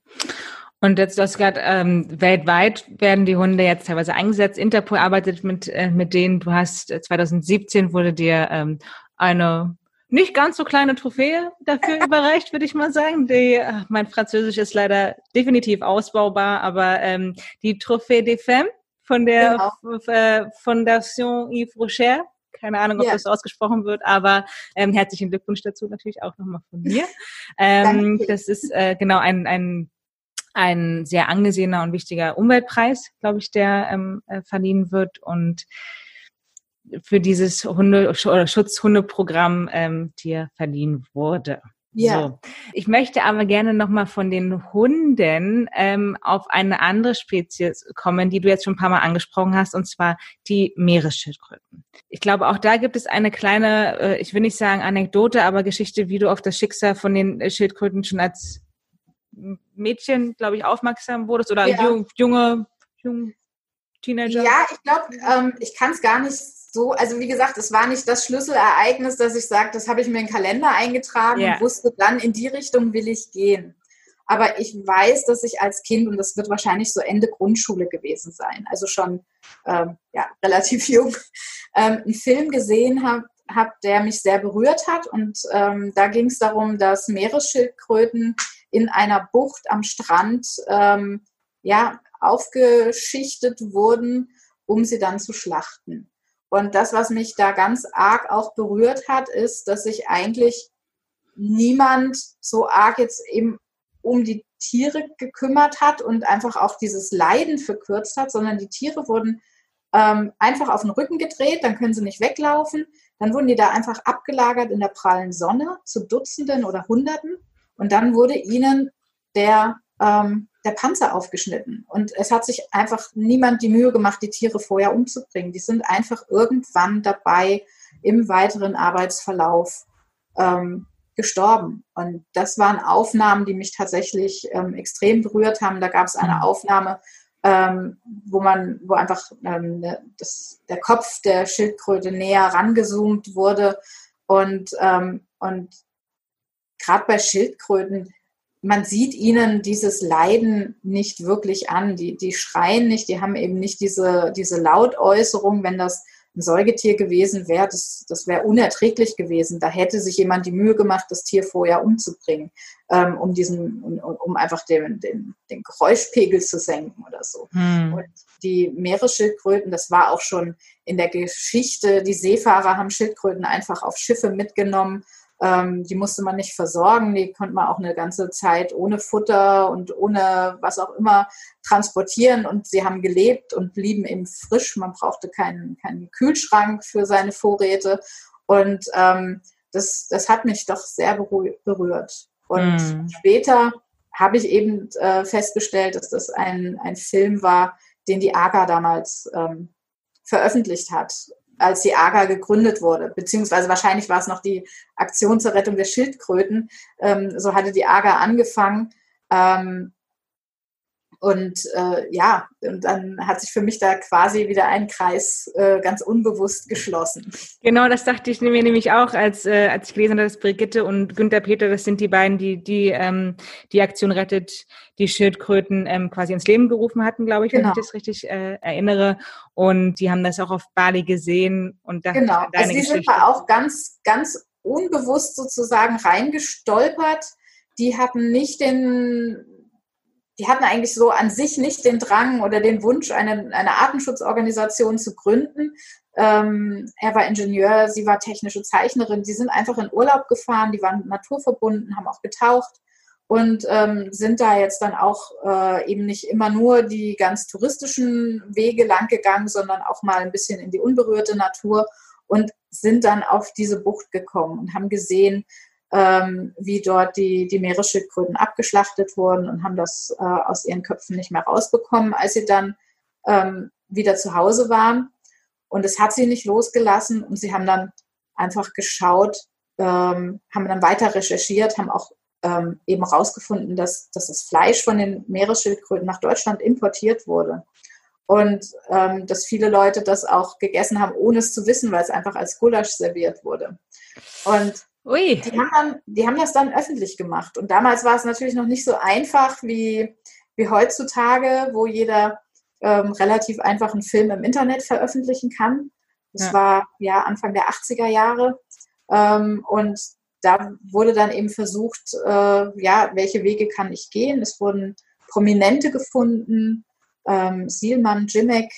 [SPEAKER 1] Und jetzt, du hast gerade, ähm, weltweit werden die Hunde jetzt teilweise eingesetzt. Interpol arbeitet mit, äh, mit denen. Du hast 2017 äh, wurde dir ähm, eine nicht ganz so kleine Trophäe dafür überreicht, würde ich mal sagen. Die, ach, mein Französisch ist leider definitiv ausbaubar, aber ähm, die Trophäe des Femmes von der genau. äh, Fondation Yves Rocher. Keine Ahnung, ob ja. das ausgesprochen wird, aber ähm, herzlichen Glückwunsch dazu natürlich auch nochmal von mir. Ähm, das ist äh, genau ein, ein ein sehr angesehener und wichtiger Umweltpreis, glaube ich, der ähm, äh, verliehen wird und für dieses Hunde oder Schutzhundeprogramm ähm, dir verliehen wurde. Ja. So. Ich möchte aber gerne nochmal von den Hunden ähm, auf eine andere Spezies kommen, die du jetzt schon ein paar Mal angesprochen hast, und zwar die Meeresschildkröten. Ich glaube, auch da gibt es eine kleine, äh, ich will nicht sagen Anekdote, aber Geschichte, wie du auf das Schicksal von den Schildkröten schon als Mädchen, glaube ich, aufmerksam wurdest oder ja. junge, junge, junge Teenager?
[SPEAKER 2] Ja, ich glaube, ähm, ich kann es gar nicht so, also wie gesagt, es war nicht das Schlüsselereignis, dass ich sage, das habe ich mir in den Kalender eingetragen yeah. und wusste dann, in die Richtung will ich gehen. Aber ich weiß, dass ich als Kind, und das wird wahrscheinlich so Ende Grundschule gewesen sein, also schon ähm, ja, relativ jung, ähm, einen Film gesehen habe, hab, der mich sehr berührt hat. Und ähm, da ging es darum, dass Meeresschildkröten in einer Bucht am Strand ähm, ja, aufgeschichtet wurden, um sie dann zu schlachten. Und das, was mich da ganz arg auch berührt hat, ist, dass sich eigentlich niemand so arg jetzt eben um die Tiere gekümmert hat und einfach auch dieses Leiden verkürzt hat, sondern die Tiere wurden ähm, einfach auf den Rücken gedreht, dann können sie nicht weglaufen. Dann wurden die da einfach abgelagert in der prallen Sonne zu Dutzenden oder Hunderten. Und dann wurde ihnen der ähm, der Panzer aufgeschnitten. Und es hat sich einfach niemand die Mühe gemacht, die Tiere vorher umzubringen. Die sind einfach irgendwann dabei im weiteren Arbeitsverlauf ähm, gestorben. Und das waren Aufnahmen, die mich tatsächlich ähm, extrem berührt haben. Da gab es eine mhm. Aufnahme, ähm, wo man, wo einfach ähm, ne, das, der Kopf der Schildkröte näher rangezoomt wurde. Und, ähm, und gerade bei Schildkröten, man sieht ihnen dieses Leiden nicht wirklich an. Die, die schreien nicht, die haben eben nicht diese, diese Lautäußerung, wenn das ein Säugetier gewesen wäre, das, das wäre unerträglich gewesen. Da hätte sich jemand die Mühe gemacht, das Tier vorher umzubringen, ähm, um diesen, um, um einfach den, den, den Geräuschpegel zu senken oder so. Hm. Und die Meeresschildkröten, das war auch schon in der Geschichte, die Seefahrer haben Schildkröten einfach auf Schiffe mitgenommen ähm, die musste man nicht versorgen, die konnte man auch eine ganze Zeit ohne Futter und ohne was auch immer transportieren und sie haben gelebt und blieben eben frisch. Man brauchte keinen, keinen Kühlschrank für seine Vorräte und ähm, das, das hat mich doch sehr berührt. Und mm. später habe ich eben äh, festgestellt, dass das ein, ein Film war, den die AGA damals ähm, veröffentlicht hat als die AGA gegründet wurde, beziehungsweise wahrscheinlich war es noch die Aktion zur Rettung der Schildkröten. Ähm, so hatte die AGA angefangen. Ähm, und äh, ja, und dann hat sich für mich da quasi wieder ein Kreis äh, ganz unbewusst geschlossen.
[SPEAKER 1] Genau, das dachte ich mir nämlich auch, als, äh, als ich gelesen habe, dass Brigitte und Günter Peter, das sind die beiden, die die, ähm, die Aktion rettet, die Schildkröten ähm, quasi ins Leben gerufen hatten, glaube ich, genau. wenn ich genau. das richtig äh, erinnere. Und die haben das auch auf Bali gesehen und
[SPEAKER 2] dachte, genau. deine also die Geschichte. sind da auch ganz, ganz unbewusst sozusagen reingestolpert. Die hatten nicht den die hatten eigentlich so an sich nicht den Drang oder den Wunsch, eine, eine Artenschutzorganisation zu gründen. Ähm, er war Ingenieur, sie war technische Zeichnerin. Die sind einfach in Urlaub gefahren, die waren naturverbunden, haben auch getaucht und ähm, sind da jetzt dann auch äh, eben nicht immer nur die ganz touristischen Wege lang gegangen, sondern auch mal ein bisschen in die unberührte Natur und sind dann auf diese Bucht gekommen und haben gesehen, ähm, wie dort die, die Meeresschildkröten abgeschlachtet wurden und haben das äh, aus ihren Köpfen nicht mehr rausbekommen, als sie dann ähm, wieder zu Hause waren. Und es hat sie nicht losgelassen und sie haben dann einfach geschaut, ähm, haben dann weiter recherchiert, haben auch ähm, eben herausgefunden, dass, dass das Fleisch von den Meeresschildkröten nach Deutschland importiert wurde. Und ähm, dass viele Leute das auch gegessen haben, ohne es zu wissen, weil es einfach als Gulasch serviert wurde. Und Ui. Die haben, dann, die haben das dann öffentlich gemacht. Und damals war es natürlich noch nicht so einfach wie, wie heutzutage, wo jeder ähm, relativ einfach einen Film im Internet veröffentlichen kann. Das ja. war ja Anfang der 80er Jahre. Ähm, und da wurde dann eben versucht, äh, ja, welche Wege kann ich gehen? Es wurden Prominente gefunden, ähm, Sielmann, Jimek,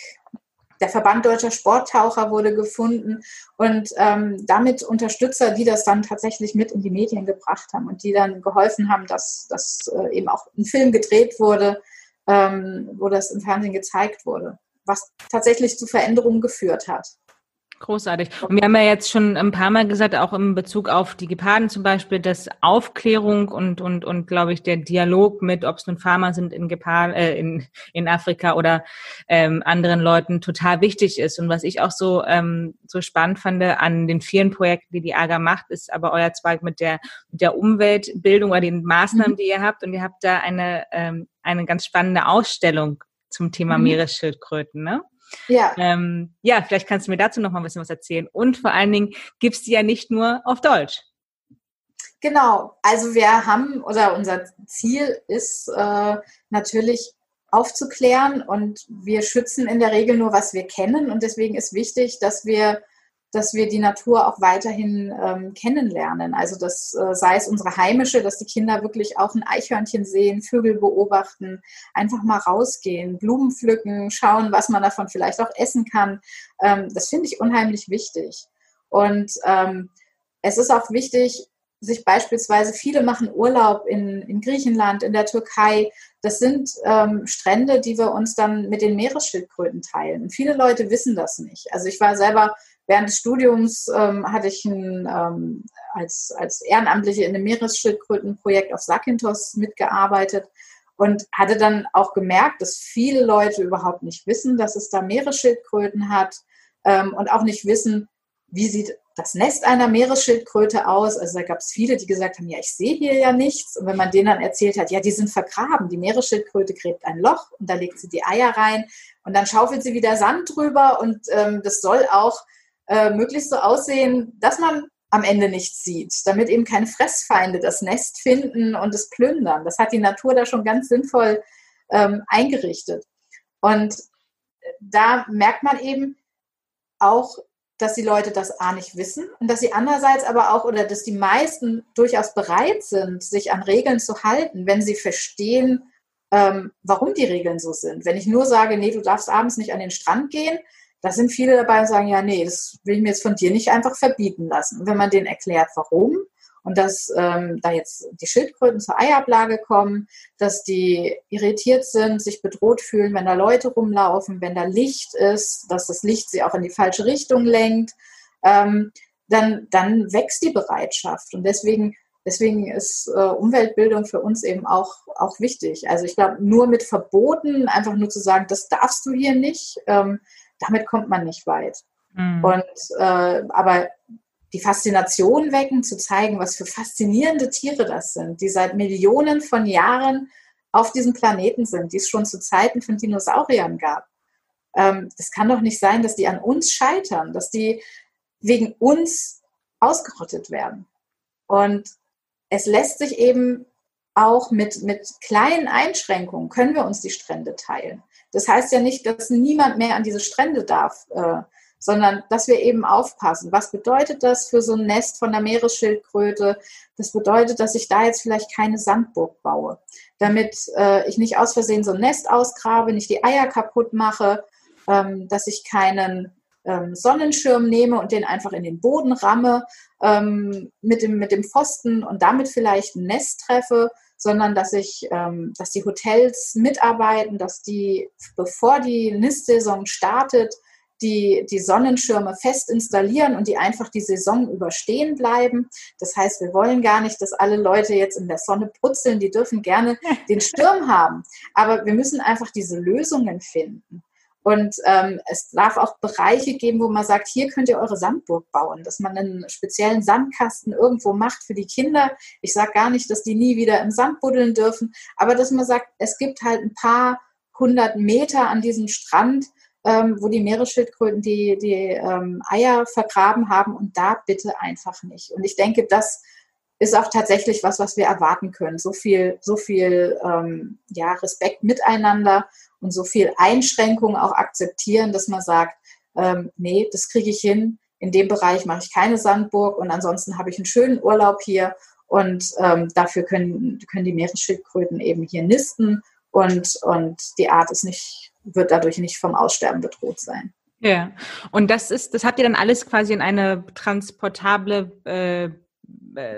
[SPEAKER 2] der Verband Deutscher Sporttaucher wurde gefunden und ähm, damit Unterstützer, die das dann tatsächlich mit in die Medien gebracht haben und die dann geholfen haben, dass, dass äh, eben auch ein Film gedreht wurde, ähm, wo das im Fernsehen gezeigt wurde, was tatsächlich zu Veränderungen geführt hat.
[SPEAKER 1] Großartig. Und wir haben ja jetzt schon ein paar Mal gesagt, auch im Bezug auf die Geparden zum Beispiel, dass Aufklärung und, und, und glaube ich, der Dialog mit, ob es nun Farmer sind in Geparden, äh, in, in Afrika oder ähm, anderen Leuten total wichtig ist. Und was ich auch so, ähm, so spannend fand an den vielen Projekten, die die AGA macht, ist aber euer Zweig mit der, mit der Umweltbildung oder den Maßnahmen, mhm. die ihr habt. Und ihr habt da eine, ähm, eine ganz spannende Ausstellung zum Thema mhm. Meeresschildkröten, ne? Ja. Ähm, ja, vielleicht kannst du mir dazu noch mal ein bisschen was erzählen. Und vor allen Dingen gibt es die ja nicht nur auf Deutsch.
[SPEAKER 2] Genau, also wir haben, oder unser Ziel ist äh, natürlich aufzuklären und wir schützen in der Regel nur, was wir kennen. Und deswegen ist wichtig, dass wir dass wir die Natur auch weiterhin ähm, kennenlernen. Also das äh, sei es unsere heimische, dass die Kinder wirklich auch ein Eichhörnchen sehen, Vögel beobachten, einfach mal rausgehen, Blumen pflücken, schauen, was man davon vielleicht auch essen kann. Ähm, das finde ich unheimlich wichtig. Und ähm, es ist auch wichtig, sich beispielsweise, viele machen Urlaub in, in Griechenland, in der Türkei. Das sind ähm, Strände, die wir uns dann mit den Meeresschildkröten teilen. Und viele Leute wissen das nicht. Also ich war selber Während des Studiums ähm, hatte ich ein, ähm, als, als Ehrenamtliche in einem Meeresschildkrötenprojekt auf Sakintos mitgearbeitet und hatte dann auch gemerkt, dass viele Leute überhaupt nicht wissen, dass es da Meeresschildkröten hat ähm, und auch nicht wissen, wie sieht das Nest einer Meeresschildkröte aus. Also da gab es viele, die gesagt haben, ja, ich sehe hier ja nichts. Und wenn man denen dann erzählt hat, ja, die sind vergraben, die Meeresschildkröte gräbt ein Loch und da legt sie die Eier rein und dann schaufelt sie wieder Sand drüber und ähm, das soll auch äh, möglichst so aussehen, dass man am Ende nichts sieht, damit eben keine Fressfeinde das Nest finden und es plündern. Das hat die Natur da schon ganz sinnvoll ähm, eingerichtet. Und da merkt man eben auch, dass die Leute das A nicht wissen und dass sie andererseits aber auch oder dass die meisten durchaus bereit sind, sich an Regeln zu halten, wenn sie verstehen, ähm, warum die Regeln so sind. Wenn ich nur sage, nee, du darfst abends nicht an den Strand gehen, da sind viele dabei und sagen, ja, nee, das will ich mir jetzt von dir nicht einfach verbieten lassen. Und wenn man denen erklärt, warum, und dass ähm, da jetzt die Schildkröten zur Eiablage kommen, dass die irritiert sind, sich bedroht fühlen, wenn da Leute rumlaufen, wenn da Licht ist, dass das Licht sie auch in die falsche Richtung lenkt, ähm, dann, dann wächst die Bereitschaft. Und deswegen, deswegen ist äh, Umweltbildung für uns eben auch, auch wichtig. Also ich glaube, nur mit Verboten, einfach nur zu sagen, das darfst du hier nicht, ähm, damit kommt man nicht weit. Mhm. Und äh, aber die Faszination wecken, zu zeigen, was für faszinierende Tiere das sind, die seit Millionen von Jahren auf diesem Planeten sind, die es schon zu Zeiten von Dinosauriern gab. Ähm, das kann doch nicht sein, dass die an uns scheitern, dass die wegen uns ausgerottet werden. Und es lässt sich eben auch mit, mit kleinen Einschränkungen, können wir uns die Strände teilen. Das heißt ja nicht, dass niemand mehr an diese Strände darf, äh, sondern dass wir eben aufpassen. Was bedeutet das für so ein Nest von der Meeresschildkröte? Das bedeutet, dass ich da jetzt vielleicht keine Sandburg baue, damit äh, ich nicht aus Versehen so ein Nest ausgrabe, nicht die Eier kaputt mache, ähm, dass ich keinen ähm, Sonnenschirm nehme und den einfach in den Boden ramme ähm, mit, dem, mit dem Pfosten und damit vielleicht ein Nest treffe, sondern dass ich, ähm, dass die Hotels mitarbeiten, dass die, bevor die Nistsaison startet, die, die Sonnenschirme fest installieren und die einfach die Saison überstehen bleiben. Das heißt, wir wollen gar nicht, dass alle Leute jetzt in der Sonne putzeln, die dürfen gerne den Sturm haben. Aber wir müssen einfach diese Lösungen finden. Und ähm, es darf auch Bereiche geben, wo man sagt, hier könnt ihr eure Sandburg bauen, dass man einen speziellen Sandkasten irgendwo macht für die Kinder. Ich sage gar nicht, dass die nie wieder im Sand buddeln dürfen, aber dass man sagt, es gibt halt ein paar hundert Meter an diesem Strand, ähm, wo die Meeresschildkröten die, die ähm, Eier vergraben haben und da bitte einfach nicht. Und ich denke, das ist auch tatsächlich was, was wir erwarten können. So viel, so viel ähm, ja, Respekt miteinander und so viel Einschränkungen auch akzeptieren, dass man sagt, ähm, nee, das kriege ich hin. In dem Bereich mache ich keine Sandburg und ansonsten habe ich einen schönen Urlaub hier und ähm, dafür können, können die Meeresschildkröten eben hier nisten und, und die Art ist nicht, wird dadurch nicht vom Aussterben bedroht sein.
[SPEAKER 1] Ja, und das ist, das habt ihr dann alles quasi in eine transportable äh,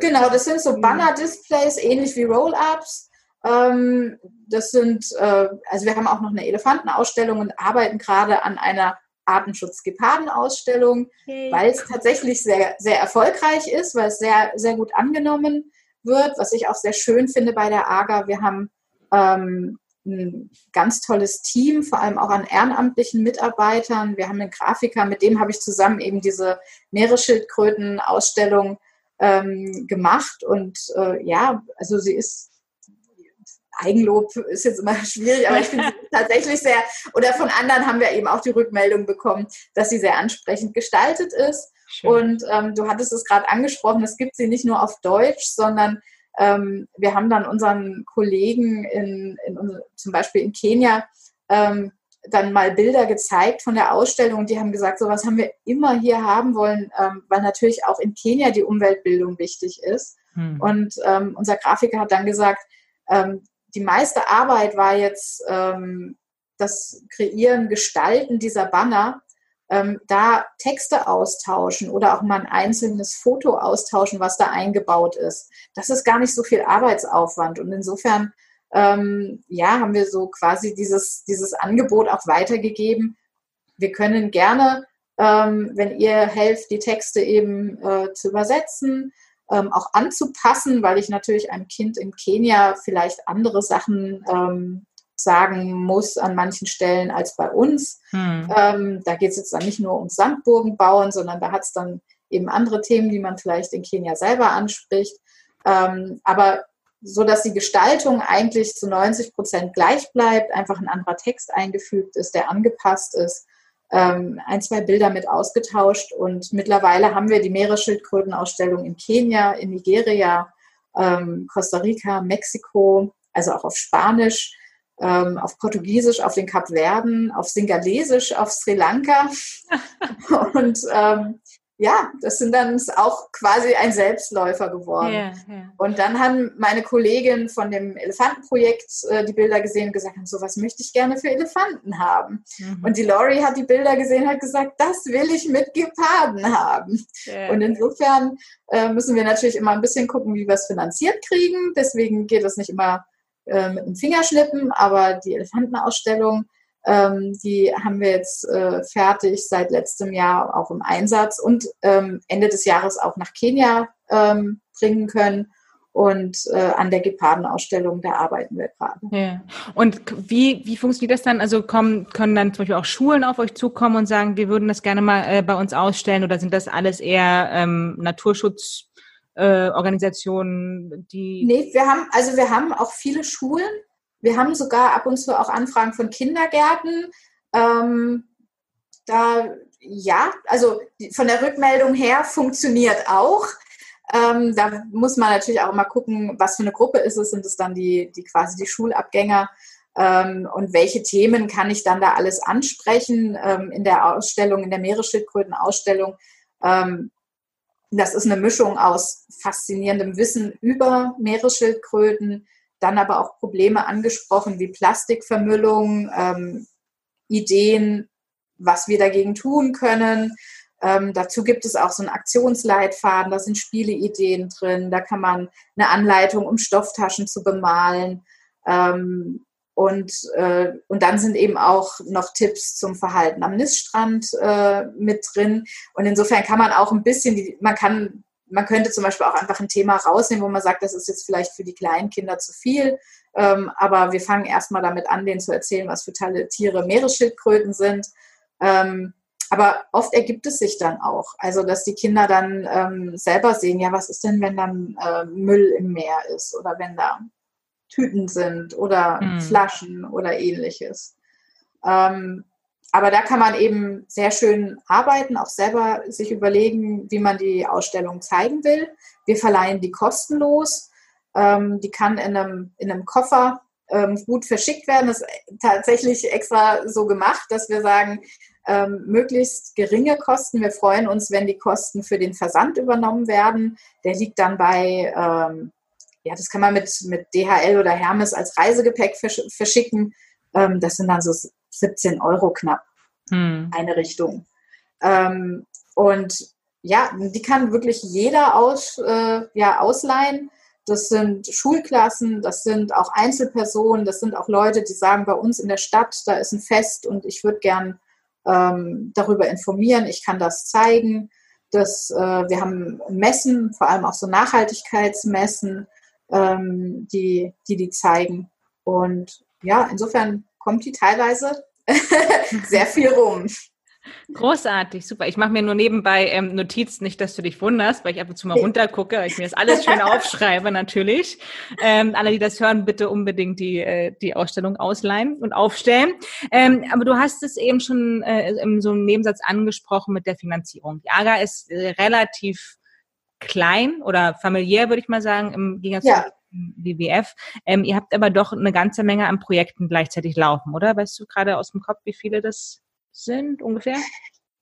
[SPEAKER 2] Genau, das sind so Banner-Displays, ähnlich wie Roll-Ups. Ähm, das sind, äh, also wir haben auch noch eine Elefantenausstellung und arbeiten gerade an einer Artenschutz-Geparden-Ausstellung, okay. weil es tatsächlich sehr, sehr erfolgreich ist, weil es sehr, sehr gut angenommen wird, was ich auch sehr schön finde bei der AGA. Wir haben ähm, ein ganz tolles Team, vor allem auch an ehrenamtlichen Mitarbeitern. Wir haben einen Grafiker, mit dem habe ich zusammen eben diese Meeresschildkröten-Ausstellung ähm, gemacht. Und äh, ja, also sie ist Eigenlob ist jetzt immer schwierig, aber ich finde sie tatsächlich sehr, oder von anderen haben wir eben auch die Rückmeldung bekommen, dass sie sehr ansprechend gestaltet ist. Schön. Und ähm, du hattest es gerade angesprochen, es gibt sie nicht nur auf Deutsch, sondern ähm, wir haben dann unseren Kollegen in, in, zum Beispiel in Kenia ähm, dann mal Bilder gezeigt von der Ausstellung und die haben gesagt, sowas haben wir immer hier haben wollen, ähm, weil natürlich auch in Kenia die Umweltbildung wichtig ist. Hm. Und ähm, unser Grafiker hat dann gesagt, ähm, die meiste Arbeit war jetzt ähm, das Kreieren, Gestalten dieser Banner, ähm, da Texte austauschen oder auch mal ein einzelnes Foto austauschen, was da eingebaut ist. Das ist gar nicht so viel Arbeitsaufwand. Und insofern, ähm, ja, haben wir so quasi dieses, dieses Angebot auch weitergegeben. Wir können gerne, ähm, wenn ihr helft, die Texte eben äh, zu übersetzen, ähm, auch anzupassen, weil ich natürlich einem Kind in Kenia vielleicht andere Sachen ähm, sagen muss an manchen Stellen als bei uns. Hm. Ähm, da geht es jetzt dann nicht nur ums Sandburgen bauen, sondern da hat es dann eben andere Themen, die man vielleicht in Kenia selber anspricht. Ähm, aber so dass die Gestaltung eigentlich zu 90 Prozent gleich bleibt, einfach ein anderer Text eingefügt ist, der angepasst ist, ähm, ein, zwei Bilder mit ausgetauscht und mittlerweile haben wir die Meeresschildkrötenausstellung in Kenia, in Nigeria, ähm, Costa Rica, Mexiko, also auch auf Spanisch ähm, auf Portugiesisch auf den Kapverden, auf Singalesisch auf Sri Lanka. und ähm, ja, das sind dann auch quasi ein Selbstläufer geworden. Yeah, yeah. Und dann haben meine Kollegin von dem Elefantenprojekt äh, die Bilder gesehen und gesagt, so was möchte ich gerne für Elefanten haben. Mhm. Und die Lori hat die Bilder gesehen und hat gesagt, das will ich mit Geparden haben. Yeah. Und insofern äh, müssen wir natürlich immer ein bisschen gucken, wie wir es finanziert kriegen. Deswegen geht es nicht immer äh, mit dem Fingerschnippen, aber die Elefantenausstellung, ähm, die haben wir jetzt äh, fertig seit letztem Jahr auch im Einsatz und ähm, Ende des Jahres auch nach Kenia ähm, bringen können. Und äh, an der Gepardenausstellung, da arbeiten wir gerade.
[SPEAKER 1] Ja. Und wie, wie funktioniert das dann? Also kommen, können dann zum Beispiel auch Schulen auf euch zukommen und sagen, wir würden das gerne mal äh, bei uns ausstellen oder sind das alles eher ähm, Naturschutz? äh, Organisationen, die.
[SPEAKER 2] Nee, wir haben, also wir haben auch viele Schulen. Wir haben sogar ab und zu auch Anfragen von Kindergärten. Ähm, da, ja, also von der Rückmeldung her funktioniert auch. Ähm, da muss man natürlich auch mal gucken, was für eine Gruppe ist es. Sind es dann die, die quasi die Schulabgänger? Ähm, und welche Themen kann ich dann da alles ansprechen ähm, in der Ausstellung, in der Meeresschildkröten-Ausstellung? Ähm, das ist eine Mischung aus faszinierendem Wissen über Meeresschildkröten, dann aber auch Probleme angesprochen wie Plastikvermüllung, ähm, Ideen, was wir dagegen tun können. Ähm, dazu gibt es auch so einen Aktionsleitfaden, da sind Spieleideen drin, da kann man eine Anleitung, um Stofftaschen zu bemalen. Ähm, und, äh, und dann sind eben auch noch Tipps zum Verhalten am Niststrand äh, mit drin. Und insofern kann man auch ein bisschen, die, man kann, man könnte zum Beispiel auch einfach ein Thema rausnehmen, wo man sagt, das ist jetzt vielleicht für die kleinen Kinder zu viel. Ähm, aber wir fangen erstmal damit an, denen zu erzählen, was für tolle Tiere Meeresschildkröten sind. Ähm, aber oft ergibt es sich dann auch, also dass die Kinder dann ähm, selber sehen, ja, was ist denn, wenn dann äh, Müll im Meer ist oder wenn da Tüten sind oder mhm. Flaschen oder ähnliches. Ähm, aber da kann man eben sehr schön arbeiten, auch selber sich überlegen, wie man die Ausstellung zeigen will. Wir verleihen die kostenlos. Ähm, die kann in einem, in einem Koffer ähm, gut verschickt werden. Das ist tatsächlich extra so gemacht, dass wir sagen, ähm, möglichst geringe Kosten. Wir freuen uns, wenn die Kosten für den Versand übernommen werden. Der liegt dann bei, ähm, ja, das kann man mit, mit DHL oder Hermes als Reisegepäck versch verschicken. Ähm, das sind dann so 17 Euro knapp hm. eine Richtung. Ähm, und ja, die kann wirklich jeder aus, äh, ja, ausleihen. Das sind Schulklassen, das sind auch Einzelpersonen, das sind auch Leute, die sagen, bei uns in der Stadt, da ist ein Fest und ich würde gern ähm, darüber informieren, ich kann das zeigen. Das, äh, wir haben Messen, vor allem auch so Nachhaltigkeitsmessen, ähm, die, die die zeigen. Und ja, insofern kommt die teilweise sehr viel rum.
[SPEAKER 1] Großartig, super. Ich mache mir nur nebenbei ähm, Notizen, nicht, dass du dich wunderst, weil ich ab und zu mal runtergucke, weil ich mir das alles schön aufschreibe natürlich. Ähm, alle, die das hören, bitte unbedingt die, äh, die Ausstellung ausleihen und aufstellen. Ähm, aber du hast es eben schon äh, in so einem Nebensatz angesprochen mit der Finanzierung. Die AGA ist äh, relativ klein oder familiär, würde ich mal sagen, im Gegensatz ja. zu WWF. Ähm, ihr habt aber doch eine ganze Menge an Projekten gleichzeitig laufen, oder? Weißt du gerade aus dem Kopf, wie viele das sind ungefähr?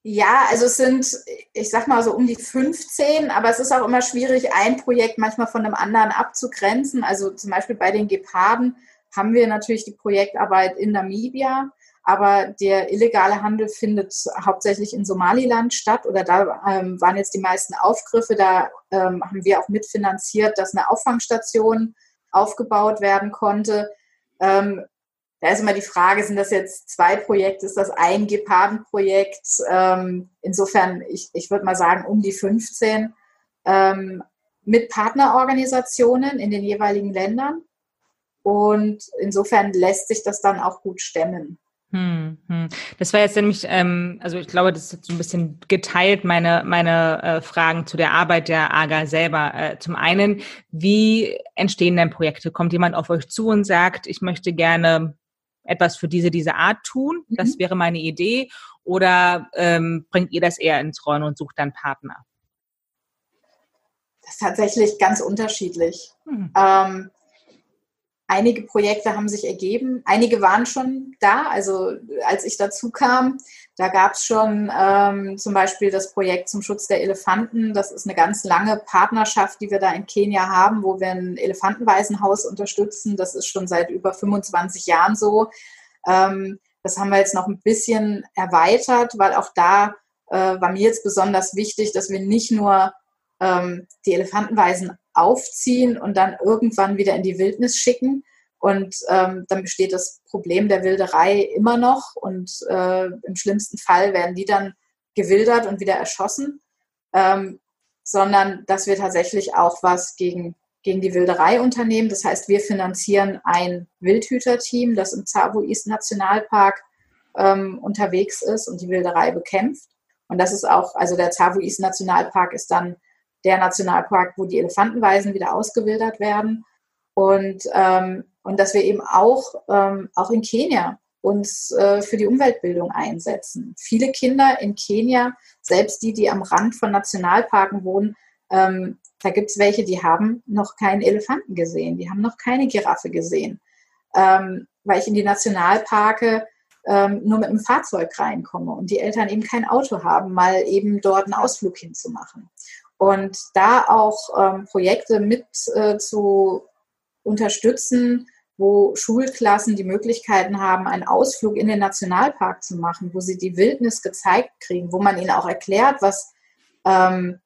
[SPEAKER 2] Ja, also es sind, ich sag mal so um die 15, aber es ist auch immer schwierig, ein Projekt manchmal von einem anderen abzugrenzen. Also zum Beispiel bei den Geparden haben wir natürlich die Projektarbeit in Namibia, aber der illegale Handel findet hauptsächlich in Somaliland statt oder da ähm, waren jetzt die meisten Aufgriffe. Da ähm, haben wir auch mitfinanziert, dass eine Auffangstation aufgebaut werden konnte. Ähm, da ist immer die Frage, sind das jetzt zwei Projekte, ist das ein Gepardenprojekt? Ähm, insofern, ich, ich würde mal sagen, um die 15 ähm, mit Partnerorganisationen in den jeweiligen Ländern. Und insofern lässt sich das dann auch gut stemmen.
[SPEAKER 1] Hm, hm. Das war jetzt nämlich, ähm, also ich glaube, das ist so ein bisschen geteilt, meine, meine äh, Fragen zu der Arbeit der AGA selber. Äh, zum einen, wie entstehen denn Projekte? Kommt jemand auf euch zu und sagt, ich möchte gerne etwas für diese, diese Art tun? Mhm. Das wäre meine Idee. Oder ähm, bringt ihr das eher ins Rollen und sucht dann Partner?
[SPEAKER 2] Das ist tatsächlich ganz unterschiedlich. Mhm. Ähm, Einige Projekte haben sich ergeben, einige waren schon da. Also als ich dazu kam, da gab es schon ähm, zum Beispiel das Projekt zum Schutz der Elefanten. Das ist eine ganz lange Partnerschaft, die wir da in Kenia haben, wo wir ein Elefantenwaisenhaus unterstützen. Das ist schon seit über 25 Jahren so. Ähm, das haben wir jetzt noch ein bisschen erweitert, weil auch da äh, war mir jetzt besonders wichtig, dass wir nicht nur ähm, die Elefantenweisen aufziehen und dann irgendwann wieder in die Wildnis schicken. Und ähm, dann besteht das Problem der Wilderei immer noch und äh, im schlimmsten Fall werden die dann gewildert und wieder erschossen, ähm, sondern dass wir tatsächlich auch was gegen, gegen die Wilderei unternehmen. Das heißt, wir finanzieren ein Wildhüterteam, das im Tsavo East Nationalpark ähm, unterwegs ist und die Wilderei bekämpft. Und das ist auch, also der Tsavo East Nationalpark ist dann der Nationalpark, wo die Elefantenweisen wieder ausgewildert werden. Und, ähm, und dass wir eben auch, ähm, auch in Kenia uns äh, für die Umweltbildung einsetzen. Viele Kinder in Kenia, selbst die, die am Rand von Nationalparken wohnen, ähm, da gibt es welche, die haben noch keinen Elefanten gesehen, die haben noch keine Giraffe gesehen, ähm, weil ich in die Nationalparke ähm, nur mit einem Fahrzeug reinkomme und die Eltern eben kein Auto haben, mal eben dort einen Ausflug hinzumachen. Und da auch ähm, Projekte mit äh, zu unterstützen, wo Schulklassen die Möglichkeiten haben, einen Ausflug in den Nationalpark zu machen, wo sie die Wildnis gezeigt kriegen, wo man ihnen auch erklärt, was, ähm,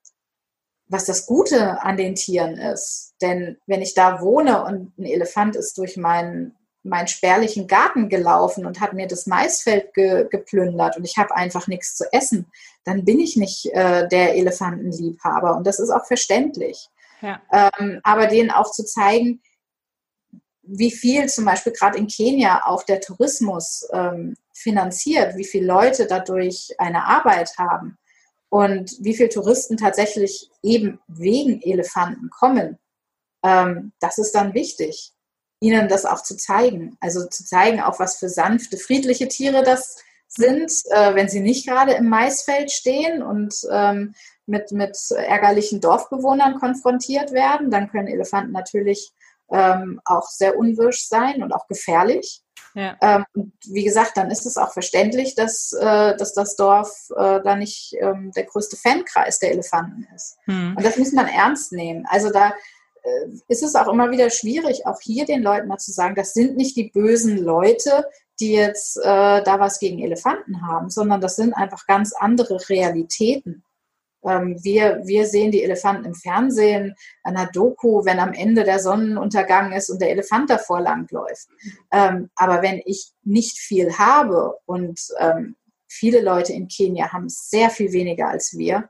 [SPEAKER 2] was das Gute an den Tieren ist. Denn wenn ich da wohne und ein Elefant ist durch meinen meinen spärlichen Garten gelaufen und hat mir das Maisfeld ge geplündert und ich habe einfach nichts zu essen, dann bin ich nicht äh, der Elefantenliebhaber und das ist auch verständlich. Ja. Ähm, aber denen auch zu zeigen, wie viel zum Beispiel gerade in Kenia auch der Tourismus ähm, finanziert, wie viele Leute dadurch eine Arbeit haben und wie viele Touristen tatsächlich eben wegen Elefanten kommen, ähm, das ist dann wichtig ihnen das auch zu zeigen. Also zu zeigen, auch was für sanfte, friedliche Tiere das sind, äh, wenn sie nicht gerade im Maisfeld stehen und ähm, mit, mit ärgerlichen Dorfbewohnern konfrontiert werden. Dann können Elefanten natürlich ähm, auch sehr unwirsch sein und auch gefährlich. Ja. Ähm, und wie gesagt, dann ist es auch verständlich, dass, äh, dass das Dorf äh, da nicht ähm, der größte Fankreis der Elefanten ist. Hm. Und das muss man ernst nehmen. Also da ist es auch immer wieder schwierig, auch hier den Leuten mal zu sagen, das sind nicht die bösen Leute, die jetzt äh, da was gegen Elefanten haben, sondern das sind einfach ganz andere Realitäten. Ähm, wir, wir sehen die Elefanten im Fernsehen, an einer Doku, wenn am Ende der Sonnenuntergang ist und der Elefant davor langläuft. Ähm, aber wenn ich nicht viel habe und ähm, viele Leute in Kenia haben sehr viel weniger als wir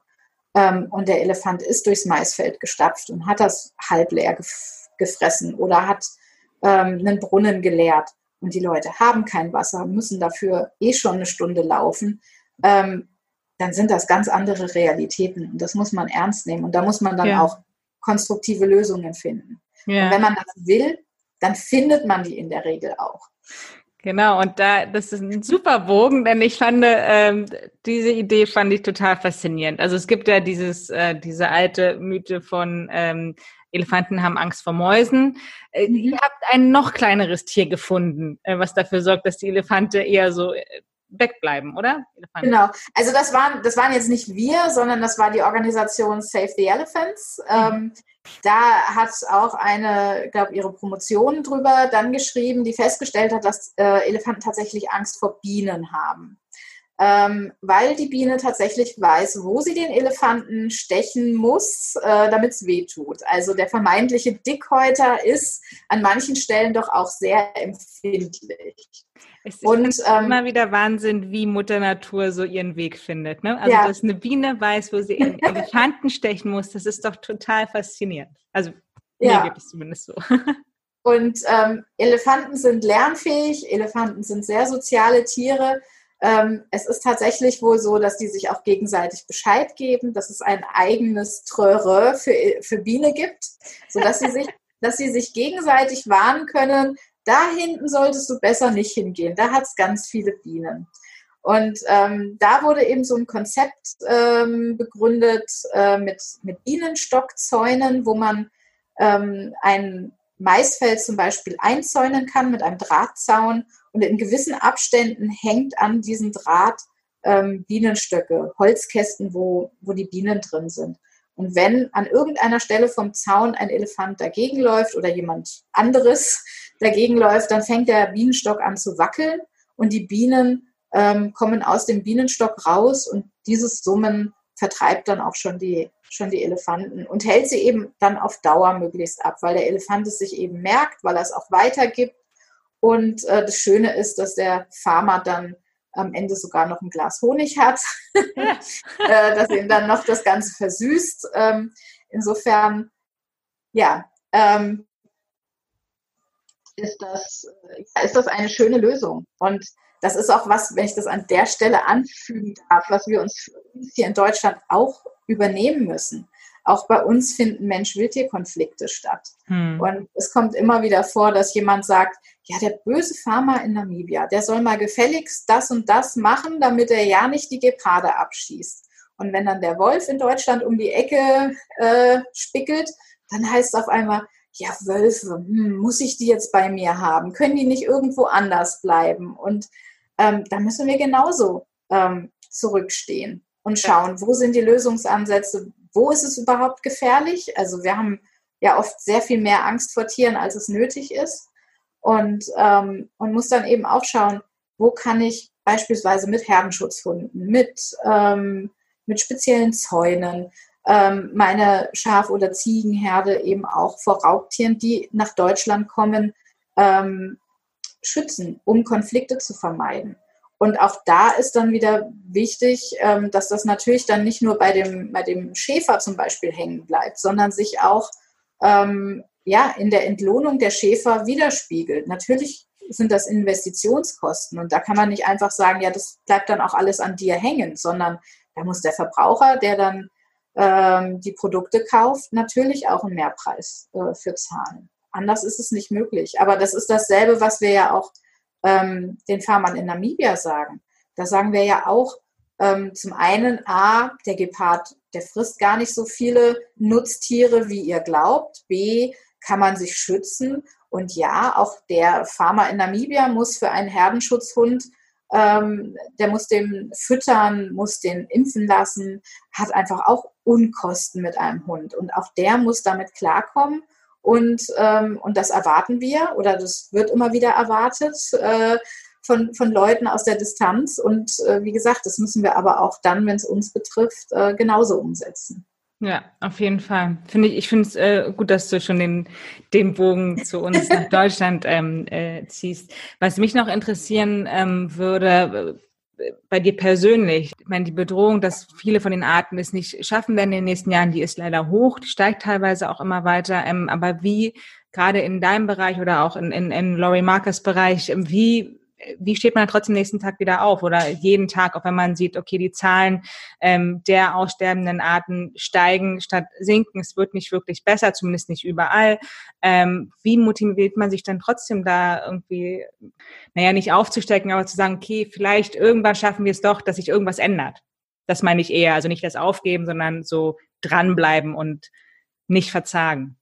[SPEAKER 2] ähm, und der Elefant ist durchs Maisfeld gestapft und hat das halb leer gef gefressen oder hat ähm, einen Brunnen geleert und die Leute haben kein Wasser, müssen dafür eh schon eine Stunde laufen, ähm, dann sind das ganz andere Realitäten. Und das muss man ernst nehmen. Und da muss man dann ja. auch konstruktive Lösungen finden. Ja. Und wenn man das will, dann findet man die in der Regel auch.
[SPEAKER 1] Genau, und da, das ist ein super Bogen, denn ich fand, ähm, diese Idee fand ich total faszinierend. Also es gibt ja dieses, äh, diese alte Mythe von ähm, Elefanten haben Angst vor Mäusen. Äh, mhm. Ihr habt ein noch kleineres Tier gefunden, äh, was dafür sorgt, dass die Elefante eher so äh, wegbleiben, oder?
[SPEAKER 2] Elefanten. Genau. Also das waren, das waren jetzt nicht wir, sondern das war die Organisation Save the Elephants. Mhm. Ähm, da hat auch eine, ich glaube, ihre Promotion drüber dann geschrieben, die festgestellt hat, dass äh, Elefanten tatsächlich Angst vor Bienen haben ähm, weil die Biene tatsächlich weiß, wo sie den Elefanten stechen muss, äh, damit es weh tut. Also der vermeintliche Dickhäuter ist an manchen Stellen doch auch sehr empfindlich.
[SPEAKER 1] Es ist und, ähm, immer wieder Wahnsinn, wie Mutter Natur so ihren Weg findet. Ne? Also, ja. dass eine Biene weiß, wo sie einen Elefanten stechen muss, das ist doch total faszinierend. Also, ja. mir geht es zumindest so.
[SPEAKER 2] Und ähm, Elefanten sind lernfähig, Elefanten sind sehr soziale Tiere. Ähm, es ist tatsächlich wohl so, dass die sich auch gegenseitig Bescheid geben, dass es ein eigenes Tröre für, für Biene gibt, sodass sie sich, dass sie sich gegenseitig warnen können, da hinten solltest du besser nicht hingehen, da hat es ganz viele Bienen. Und ähm, da wurde eben so ein Konzept ähm, begründet äh, mit, mit Bienenstockzäunen, wo man ähm, ein Maisfeld zum Beispiel einzäunen kann mit einem Drahtzaun und in gewissen Abständen hängt an diesem Draht ähm, Bienenstöcke, Holzkästen, wo, wo die Bienen drin sind. Und wenn an irgendeiner Stelle vom Zaun ein Elefant dagegen läuft oder jemand anderes dagegen läuft, dann fängt der Bienenstock an zu wackeln und die Bienen ähm, kommen aus dem Bienenstock raus und dieses Summen vertreibt dann auch schon die, schon die Elefanten und hält sie eben dann auf Dauer möglichst ab, weil der Elefant es sich eben merkt, weil er es auch weitergibt und äh, das Schöne ist, dass der Farmer dann am Ende sogar noch ein Glas Honig hat, äh, dass ihm dann noch das Ganze versüßt. Ähm, insofern, ja, ähm, ist, das, äh, ist das eine schöne Lösung. Und das ist auch was, wenn ich das an der Stelle anfügen darf, was wir uns hier in Deutschland auch übernehmen müssen. Auch bei uns finden Mensch-Wildtier-Konflikte statt. Hm. Und es kommt immer wieder vor, dass jemand sagt, ja, der böse Farmer in Namibia, der soll mal gefälligst das und das machen, damit er ja nicht die Geparde abschießt. Und wenn dann der Wolf in Deutschland um die Ecke äh, spickelt, dann heißt es auf einmal, ja, Wölfe, hm, muss ich die jetzt bei mir haben? Können die nicht irgendwo anders bleiben? Und ähm, da müssen wir genauso ähm, zurückstehen und schauen, wo sind die Lösungsansätze, wo ist es überhaupt gefährlich? Also wir haben ja oft sehr viel mehr Angst vor Tieren, als es nötig ist. Und, ähm, und muss dann eben auch schauen, wo kann ich beispielsweise mit Herdenschutzhunden, mit, ähm, mit speziellen Zäunen, ähm, meine Schaf- oder Ziegenherde eben auch vor Raubtieren, die nach Deutschland kommen, ähm, schützen, um Konflikte zu vermeiden. Und auch da ist dann wieder wichtig, ähm, dass das natürlich dann nicht nur bei dem, bei dem Schäfer zum Beispiel hängen bleibt, sondern sich auch ähm, ja, in der Entlohnung der Schäfer widerspiegelt. Natürlich sind das Investitionskosten und da kann man nicht einfach sagen, ja, das bleibt dann auch alles an dir hängen, sondern da muss der Verbraucher, der dann ähm, die Produkte kauft, natürlich auch einen Mehrpreis äh, für zahlen. Anders ist es nicht möglich. Aber das ist dasselbe, was wir ja auch ähm, den Farmern in Namibia sagen. da sagen wir ja auch, ähm, zum einen, A, der Gepard, der frisst gar nicht so viele Nutztiere, wie ihr glaubt. B, kann man sich schützen. Und ja, auch der Farmer in Namibia muss für einen Herdenschutzhund, ähm, der muss den füttern, muss den impfen lassen, hat einfach auch Unkosten mit einem Hund. Und auch der muss damit klarkommen. Und, ähm, und das erwarten wir oder das wird immer wieder erwartet. Äh, von, von Leuten aus der Distanz. Und äh, wie gesagt, das müssen wir aber auch dann, wenn es uns betrifft, äh, genauso umsetzen.
[SPEAKER 1] Ja, auf jeden Fall. Finde ich, ich finde es äh, gut, dass du schon den, den Bogen zu uns nach Deutschland ähm, äh, ziehst. Was mich noch interessieren ähm, würde, bei dir persönlich, ich meine, die Bedrohung, dass viele von den Arten es nicht schaffen werden in den nächsten Jahren, die ist leider hoch, die steigt teilweise auch immer weiter. Ähm, aber wie, gerade in deinem Bereich oder auch in, in, in Laurie Markers Bereich, wie wie steht man trotzdem nächsten Tag wieder auf oder jeden Tag, auch wenn man sieht, okay, die Zahlen ähm, der aussterbenden Arten steigen statt sinken, es wird nicht wirklich besser, zumindest nicht überall. Ähm, wie motiviert man sich dann trotzdem da irgendwie, naja, nicht aufzustecken, aber zu sagen, okay, vielleicht irgendwann schaffen wir es doch, dass sich irgendwas ändert. Das meine ich eher, also nicht das Aufgeben, sondern so dranbleiben und nicht verzagen.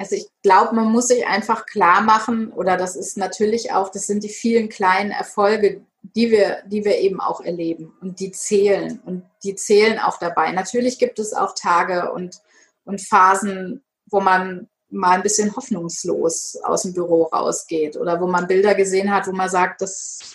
[SPEAKER 2] Also ich glaube, man muss sich einfach klar machen, oder das ist natürlich auch, das sind die vielen kleinen Erfolge, die wir, die wir eben auch erleben und die zählen und die zählen auch dabei. Natürlich gibt es auch Tage und, und Phasen, wo man mal ein bisschen hoffnungslos aus dem Büro rausgeht oder wo man Bilder gesehen hat, wo man sagt, das,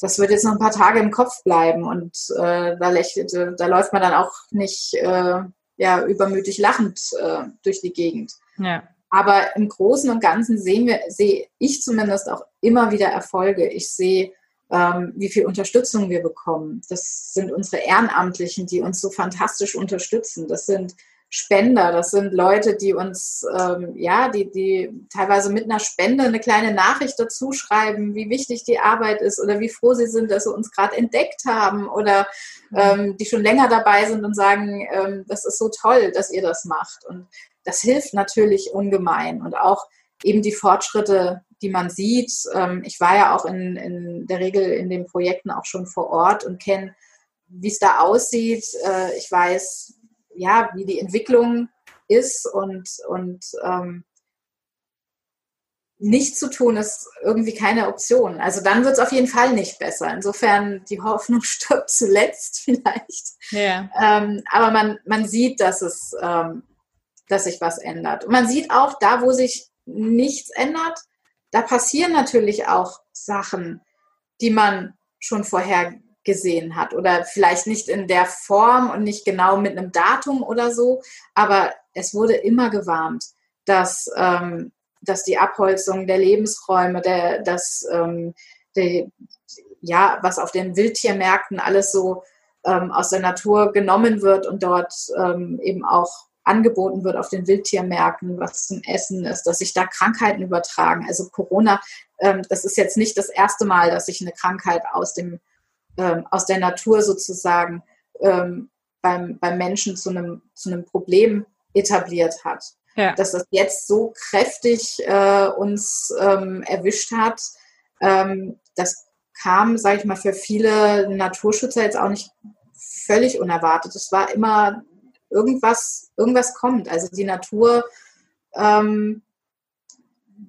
[SPEAKER 2] das wird jetzt noch ein paar Tage im Kopf bleiben und äh, da, lächelt, da läuft man dann auch nicht äh, ja, übermütig lachend äh, durch die Gegend. Ja. Aber im Großen und Ganzen sehen wir, sehe ich zumindest auch immer wieder Erfolge. Ich sehe, ähm, wie viel Unterstützung wir bekommen. Das sind unsere Ehrenamtlichen, die uns so fantastisch unterstützen. Das sind Spender, das sind Leute, die uns, ähm, ja, die, die teilweise mit einer Spende eine kleine Nachricht dazu schreiben, wie wichtig die Arbeit ist oder wie froh sie sind, dass sie uns gerade entdeckt haben oder mhm. ähm, die schon länger dabei sind und sagen, ähm, das ist so toll, dass ihr das macht. Und das hilft natürlich ungemein und auch eben die Fortschritte, die man sieht. Ähm, ich war ja auch in, in der Regel in den Projekten auch schon vor Ort und kenne, wie es da aussieht. Äh, ich weiß, ja, wie die Entwicklung ist und, und ähm, nicht zu tun ist irgendwie keine Option. Also dann wird es auf jeden Fall nicht besser. Insofern die Hoffnung stirbt zuletzt vielleicht. Ja. Ähm, aber man, man sieht, dass es ähm, dass sich was ändert. Und man sieht auch, da wo sich nichts ändert, da passieren natürlich auch Sachen, die man schon vorher gesehen hat oder vielleicht nicht in der Form und nicht genau mit einem Datum oder so, aber es wurde immer gewarnt, dass, ähm, dass die Abholzung der Lebensräume, der, dass ähm, die, ja, was auf den Wildtiermärkten alles so ähm, aus der Natur genommen wird und dort ähm, eben auch angeboten wird auf den Wildtiermärkten, was zum Essen ist, dass sich da Krankheiten übertragen. Also Corona, ähm, das ist jetzt nicht das erste Mal, dass sich eine Krankheit aus, dem, ähm, aus der Natur sozusagen ähm, beim, beim Menschen zu einem, zu einem Problem etabliert hat. Ja. Dass das jetzt so kräftig äh, uns ähm, erwischt hat, ähm, das kam, sage ich mal, für viele Naturschützer jetzt auch nicht völlig unerwartet. Es war immer irgendwas, irgendwas kommt. Also die Natur, ähm,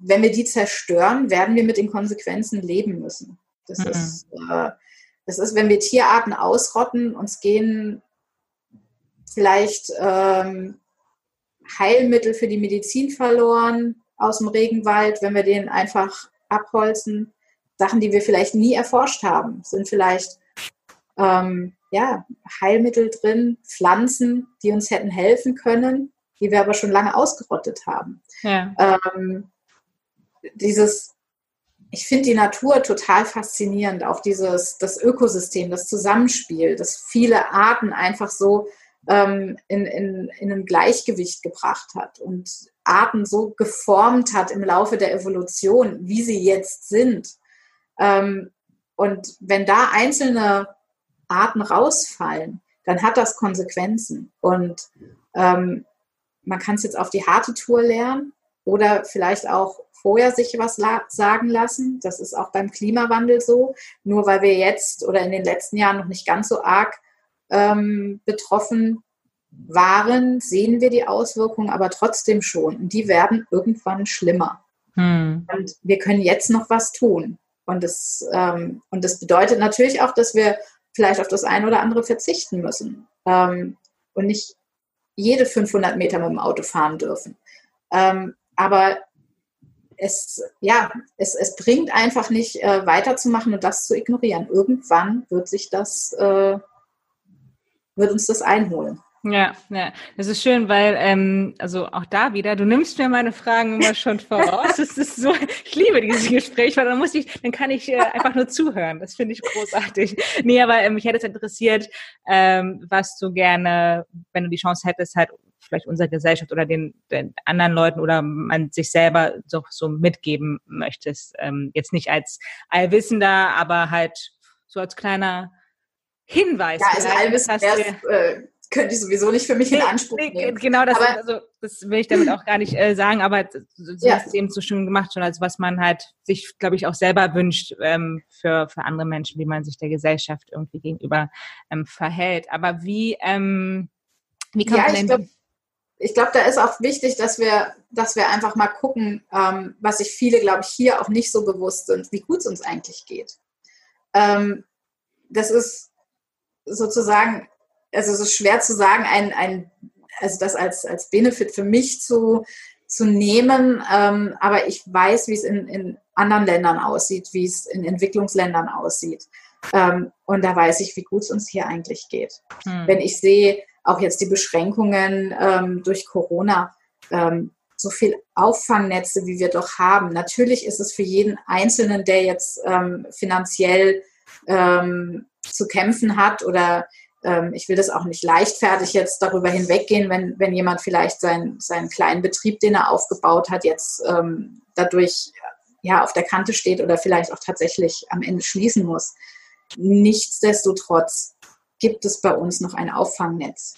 [SPEAKER 2] wenn wir die zerstören, werden wir mit den Konsequenzen leben müssen. Das, mhm. ist, äh, das ist, wenn wir Tierarten ausrotten, uns gehen vielleicht ähm, Heilmittel für die Medizin verloren aus dem Regenwald, wenn wir den einfach abholzen. Sachen, die wir vielleicht nie erforscht haben, sind vielleicht ähm, ja, Heilmittel drin, Pflanzen, die uns hätten helfen können, die wir aber schon lange ausgerottet haben. Ja. Ähm, dieses, ich finde die Natur total faszinierend, auch dieses, das Ökosystem, das Zusammenspiel, das viele Arten einfach so ähm, in, in, in ein Gleichgewicht gebracht hat und Arten so geformt hat im Laufe der Evolution, wie sie jetzt sind. Ähm, und wenn da einzelne Arten rausfallen, dann hat das Konsequenzen. Und ähm, man kann es jetzt auf die harte Tour lernen, oder vielleicht auch vorher sich was sagen lassen. Das ist auch beim Klimawandel so. Nur weil wir jetzt oder in den letzten Jahren noch nicht ganz so arg ähm, betroffen waren, sehen wir die Auswirkungen aber trotzdem schon. Und die werden irgendwann schlimmer. Hm. Und wir können jetzt noch was tun. Und das, ähm, und das bedeutet natürlich auch, dass wir vielleicht auf das eine oder andere verzichten müssen ähm, und nicht jede 500 Meter mit dem Auto fahren dürfen. Ähm, aber es, ja, es, es bringt einfach nicht äh, weiterzumachen und das zu ignorieren. Irgendwann wird sich das, äh, wird uns das einholen.
[SPEAKER 1] Ja, ja, das ist schön, weil, ähm, also auch da wieder, du nimmst mir meine Fragen immer schon voraus. Das ist so, ich liebe dieses Gespräch, weil dann muss ich, dann kann ich äh, einfach nur zuhören. Das finde ich großartig. Nee, aber ähm, mich hätte es interessiert, ähm, was du gerne, wenn du die Chance hättest, halt vielleicht unserer Gesellschaft oder den, den anderen Leuten oder man sich selber so, so mitgeben möchtest. Ähm, jetzt nicht als Allwissender, aber halt so als kleiner Hinweis.
[SPEAKER 2] Ja, also Allwissen äh, könnte ich sowieso nicht für mich in Anspruch nee, nehmen.
[SPEAKER 1] Genau, das, aber, also, das will ich damit auch gar nicht äh, sagen, aber du ja. hast es eben so schön gemacht, schon als was man halt sich, glaube ich, auch selber wünscht ähm, für, für andere Menschen, wie man sich der Gesellschaft irgendwie gegenüber ähm, verhält. Aber wie, ähm, wie kann ja, man denn...
[SPEAKER 2] Ich glaube, da ist auch wichtig, dass wir, dass wir einfach mal gucken, ähm, was sich viele, glaube ich, hier auch nicht so bewusst sind, wie gut es uns eigentlich geht. Ähm, das ist sozusagen also es ist schwer zu sagen, ein, ein, also das als, als Benefit für mich zu, zu nehmen, ähm, aber ich weiß, wie es in, in anderen Ländern aussieht, wie es in Entwicklungsländern aussieht. Ähm, und da weiß ich, wie gut es uns hier eigentlich geht. Hm. Wenn ich sehe, auch jetzt die Beschränkungen ähm, durch Corona, ähm, so viel Auffangnetze, wie wir doch haben. Natürlich ist es für jeden Einzelnen, der jetzt ähm, finanziell ähm, zu kämpfen hat oder ähm, ich will das auch nicht leichtfertig jetzt darüber hinweggehen, wenn, wenn jemand vielleicht sein, seinen kleinen Betrieb, den er aufgebaut hat, jetzt ähm, dadurch ja, auf der Kante steht oder vielleicht auch tatsächlich am Ende schließen muss. Nichtsdestotrotz gibt es bei uns noch ein Auffangnetz,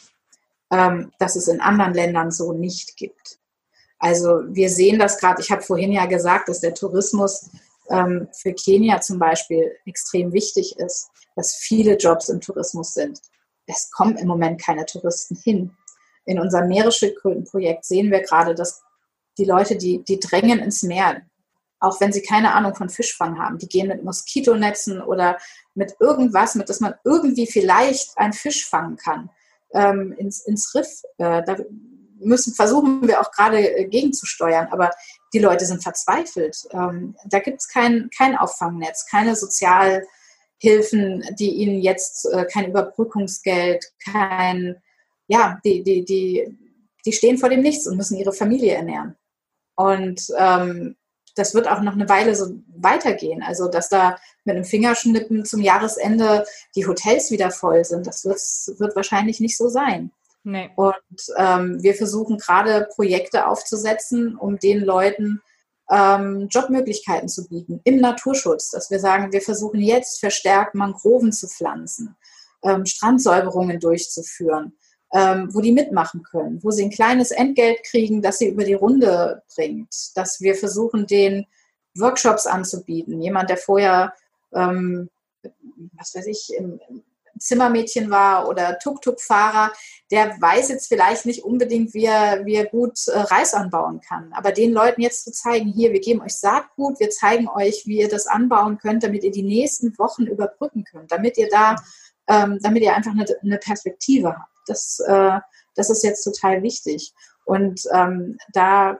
[SPEAKER 2] ähm, das es in anderen Ländern so nicht gibt. Also wir sehen das gerade, ich habe vorhin ja gesagt, dass der Tourismus ähm, für Kenia zum Beispiel extrem wichtig ist, dass viele Jobs im Tourismus sind es kommen im Moment keine Touristen hin. In unserem Meeresschildkrötenprojekt sehen wir gerade, dass die Leute, die, die drängen ins Meer, auch wenn sie keine Ahnung von Fischfang haben, die gehen mit Moskitonetzen oder mit irgendwas, mit das man irgendwie vielleicht einen Fisch fangen kann, ähm, ins, ins Riff. Äh, da müssen, versuchen wir auch gerade äh, gegenzusteuern, aber die Leute sind verzweifelt. Ähm, da gibt es kein, kein Auffangnetz, keine Sozial- Hilfen, die ihnen jetzt äh, kein Überbrückungsgeld, kein, ja, die, die, die, die stehen vor dem Nichts und müssen ihre Familie ernähren. Und ähm, das wird auch noch eine Weile so weitergehen. Also, dass da mit einem Fingerschnippen zum Jahresende die Hotels wieder voll sind, das wird, wird wahrscheinlich nicht so sein. Nee. Und ähm, wir versuchen gerade Projekte aufzusetzen, um den Leuten ähm, Jobmöglichkeiten zu bieten im Naturschutz, dass wir sagen, wir versuchen jetzt verstärkt Mangroven zu pflanzen, ähm, Strandsäuberungen durchzuführen, ähm, wo die mitmachen können, wo sie ein kleines Entgelt kriegen, das sie über die Runde bringt, dass wir versuchen, den Workshops anzubieten. Jemand, der vorher ähm, was weiß ich, im, Zimmermädchen war oder Tuk-Tuk-Fahrer, der weiß jetzt vielleicht nicht unbedingt, wie er, wie er gut äh, Reis anbauen kann. Aber den Leuten jetzt zu zeigen, hier, wir geben euch Saatgut, wir zeigen euch, wie ihr das anbauen könnt, damit ihr die nächsten Wochen überbrücken könnt, damit ihr da, ähm, damit ihr einfach eine, eine Perspektive habt. Das, äh, das ist jetzt total wichtig. Und ähm, da,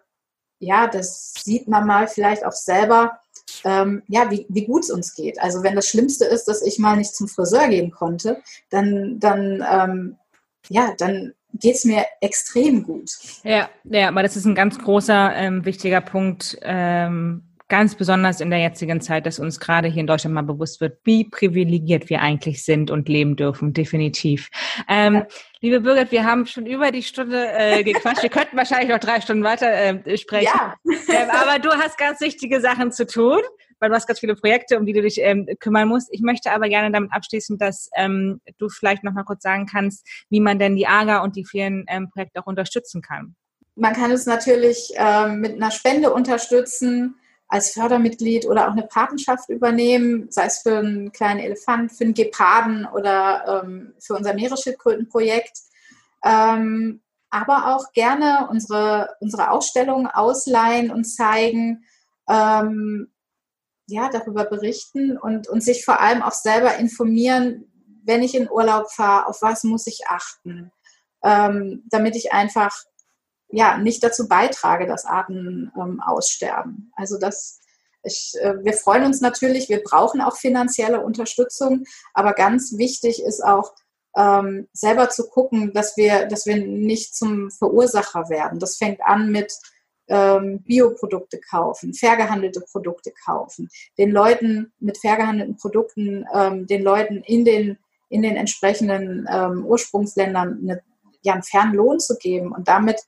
[SPEAKER 2] ja, das sieht man mal vielleicht auch selber, ähm, ja, wie, wie gut es uns geht. Also wenn das Schlimmste ist, dass ich mal nicht zum Friseur gehen konnte, dann, dann, ähm, ja, dann geht es mir extrem gut.
[SPEAKER 1] Ja, ja, aber das ist ein ganz großer, ähm, wichtiger Punkt, ähm, ganz besonders in der jetzigen Zeit, dass uns gerade hier in Deutschland mal bewusst wird, wie privilegiert wir eigentlich sind und leben dürfen, definitiv. Ähm, ja. Liebe Birgit, wir haben schon über die Stunde äh, gequatscht. wir könnten wahrscheinlich noch drei Stunden weiter äh, sprechen. Ja. Ähm, aber du hast ganz wichtige Sachen zu tun weil du hast ganz viele Projekte, um die du dich ähm, kümmern musst. Ich möchte aber gerne damit abschließen, dass ähm, du vielleicht noch mal kurz sagen kannst, wie man denn die AGA und die vielen ähm, Projekte auch unterstützen kann.
[SPEAKER 2] man kann es natürlich ähm, mit einer Spende unterstützen, als Fördermitglied oder auch eine Patenschaft übernehmen, sei es für einen kleinen Elefant, für einen Geparden oder ähm, für unser Meeresschildkrötenprojekt. Ähm, aber auch gerne unsere, unsere Ausstellungen ausleihen und zeigen, ähm, ja, darüber berichten und, und sich vor allem auch selber informieren, wenn ich in Urlaub fahre, auf was muss ich achten, ähm, damit ich einfach ja nicht dazu beitrage, dass Arten ähm, aussterben. Also das ich, äh, wir freuen uns natürlich, wir brauchen auch finanzielle Unterstützung, aber ganz wichtig ist auch, ähm, selber zu gucken, dass wir, dass wir nicht zum Verursacher werden. Das fängt an mit ähm, Bioprodukte kaufen, fair gehandelte Produkte kaufen, den Leuten mit fair gehandelten Produkten, ähm, den Leuten in den, in den entsprechenden ähm, Ursprungsländern eine, ja, einen fairen Lohn zu geben und damit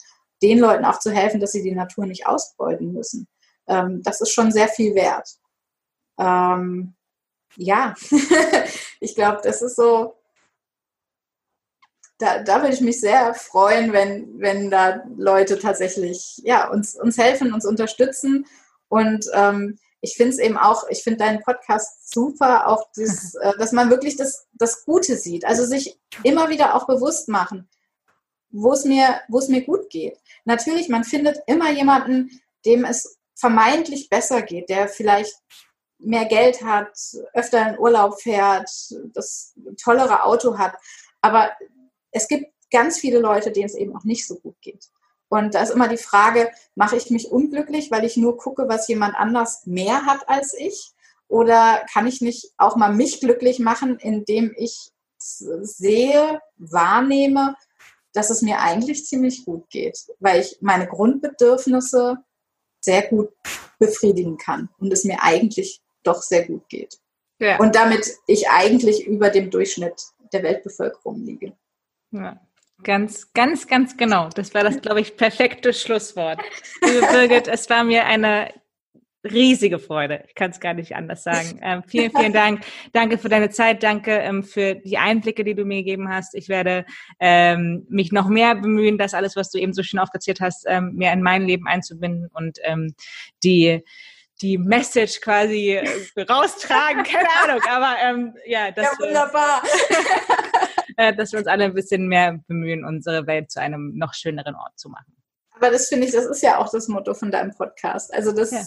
[SPEAKER 2] den Leuten auch zu helfen, dass sie die Natur nicht ausbeuten müssen. Ähm, das ist schon sehr viel wert. Ähm, ja, ich glaube, das ist so da, da würde ich mich sehr freuen, wenn, wenn da Leute tatsächlich ja, uns, uns helfen, uns unterstützen. Und ähm, ich finde es eben auch, ich finde deinen Podcast super, auch das, äh, dass man wirklich das, das Gute sieht. Also sich immer wieder auch bewusst machen, wo es mir, wo es mir gut geht. Natürlich, man findet immer jemanden, dem es vermeintlich besser geht, der vielleicht mehr Geld hat, öfter in Urlaub fährt, das tollere Auto hat. Aber es gibt ganz viele Leute, denen es eben auch nicht so gut geht. Und da ist immer die Frage, mache ich mich unglücklich, weil ich nur gucke, was jemand anders mehr hat als ich? Oder kann ich nicht auch mal mich glücklich machen, indem ich sehe, wahrnehme, dass es mir eigentlich ziemlich gut geht, weil ich meine Grundbedürfnisse sehr gut befriedigen kann und es mir eigentlich doch sehr gut geht. Ja. Und damit ich eigentlich über dem Durchschnitt der Weltbevölkerung liege.
[SPEAKER 1] Ja. Ganz, ganz, ganz genau. Das war das, glaube ich, perfekte Schlusswort. Liebe Birgit, es war mir eine riesige Freude. Ich kann es gar nicht anders sagen. Ähm, vielen, vielen Dank. Danke für deine Zeit. Danke ähm, für die Einblicke, die du mir gegeben hast. Ich werde ähm, mich noch mehr bemühen, das alles, was du eben so schön aufgezählt hast, ähm, mehr in mein Leben einzubinden und ähm, die die Message quasi äh, raustragen, keine Ahnung, aber ähm, ja,
[SPEAKER 2] das ja, wunderbar.
[SPEAKER 1] Äh, dass wir uns alle ein bisschen mehr bemühen, unsere Welt zu einem noch schöneren Ort zu machen.
[SPEAKER 2] Aber das finde ich, das ist ja auch das Motto von deinem Podcast. Also das, ja.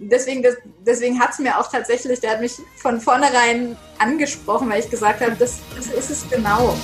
[SPEAKER 2] Deswegen, deswegen hat es mir auch tatsächlich, der hat mich von vornherein angesprochen, weil ich gesagt habe, das, das ist es genau.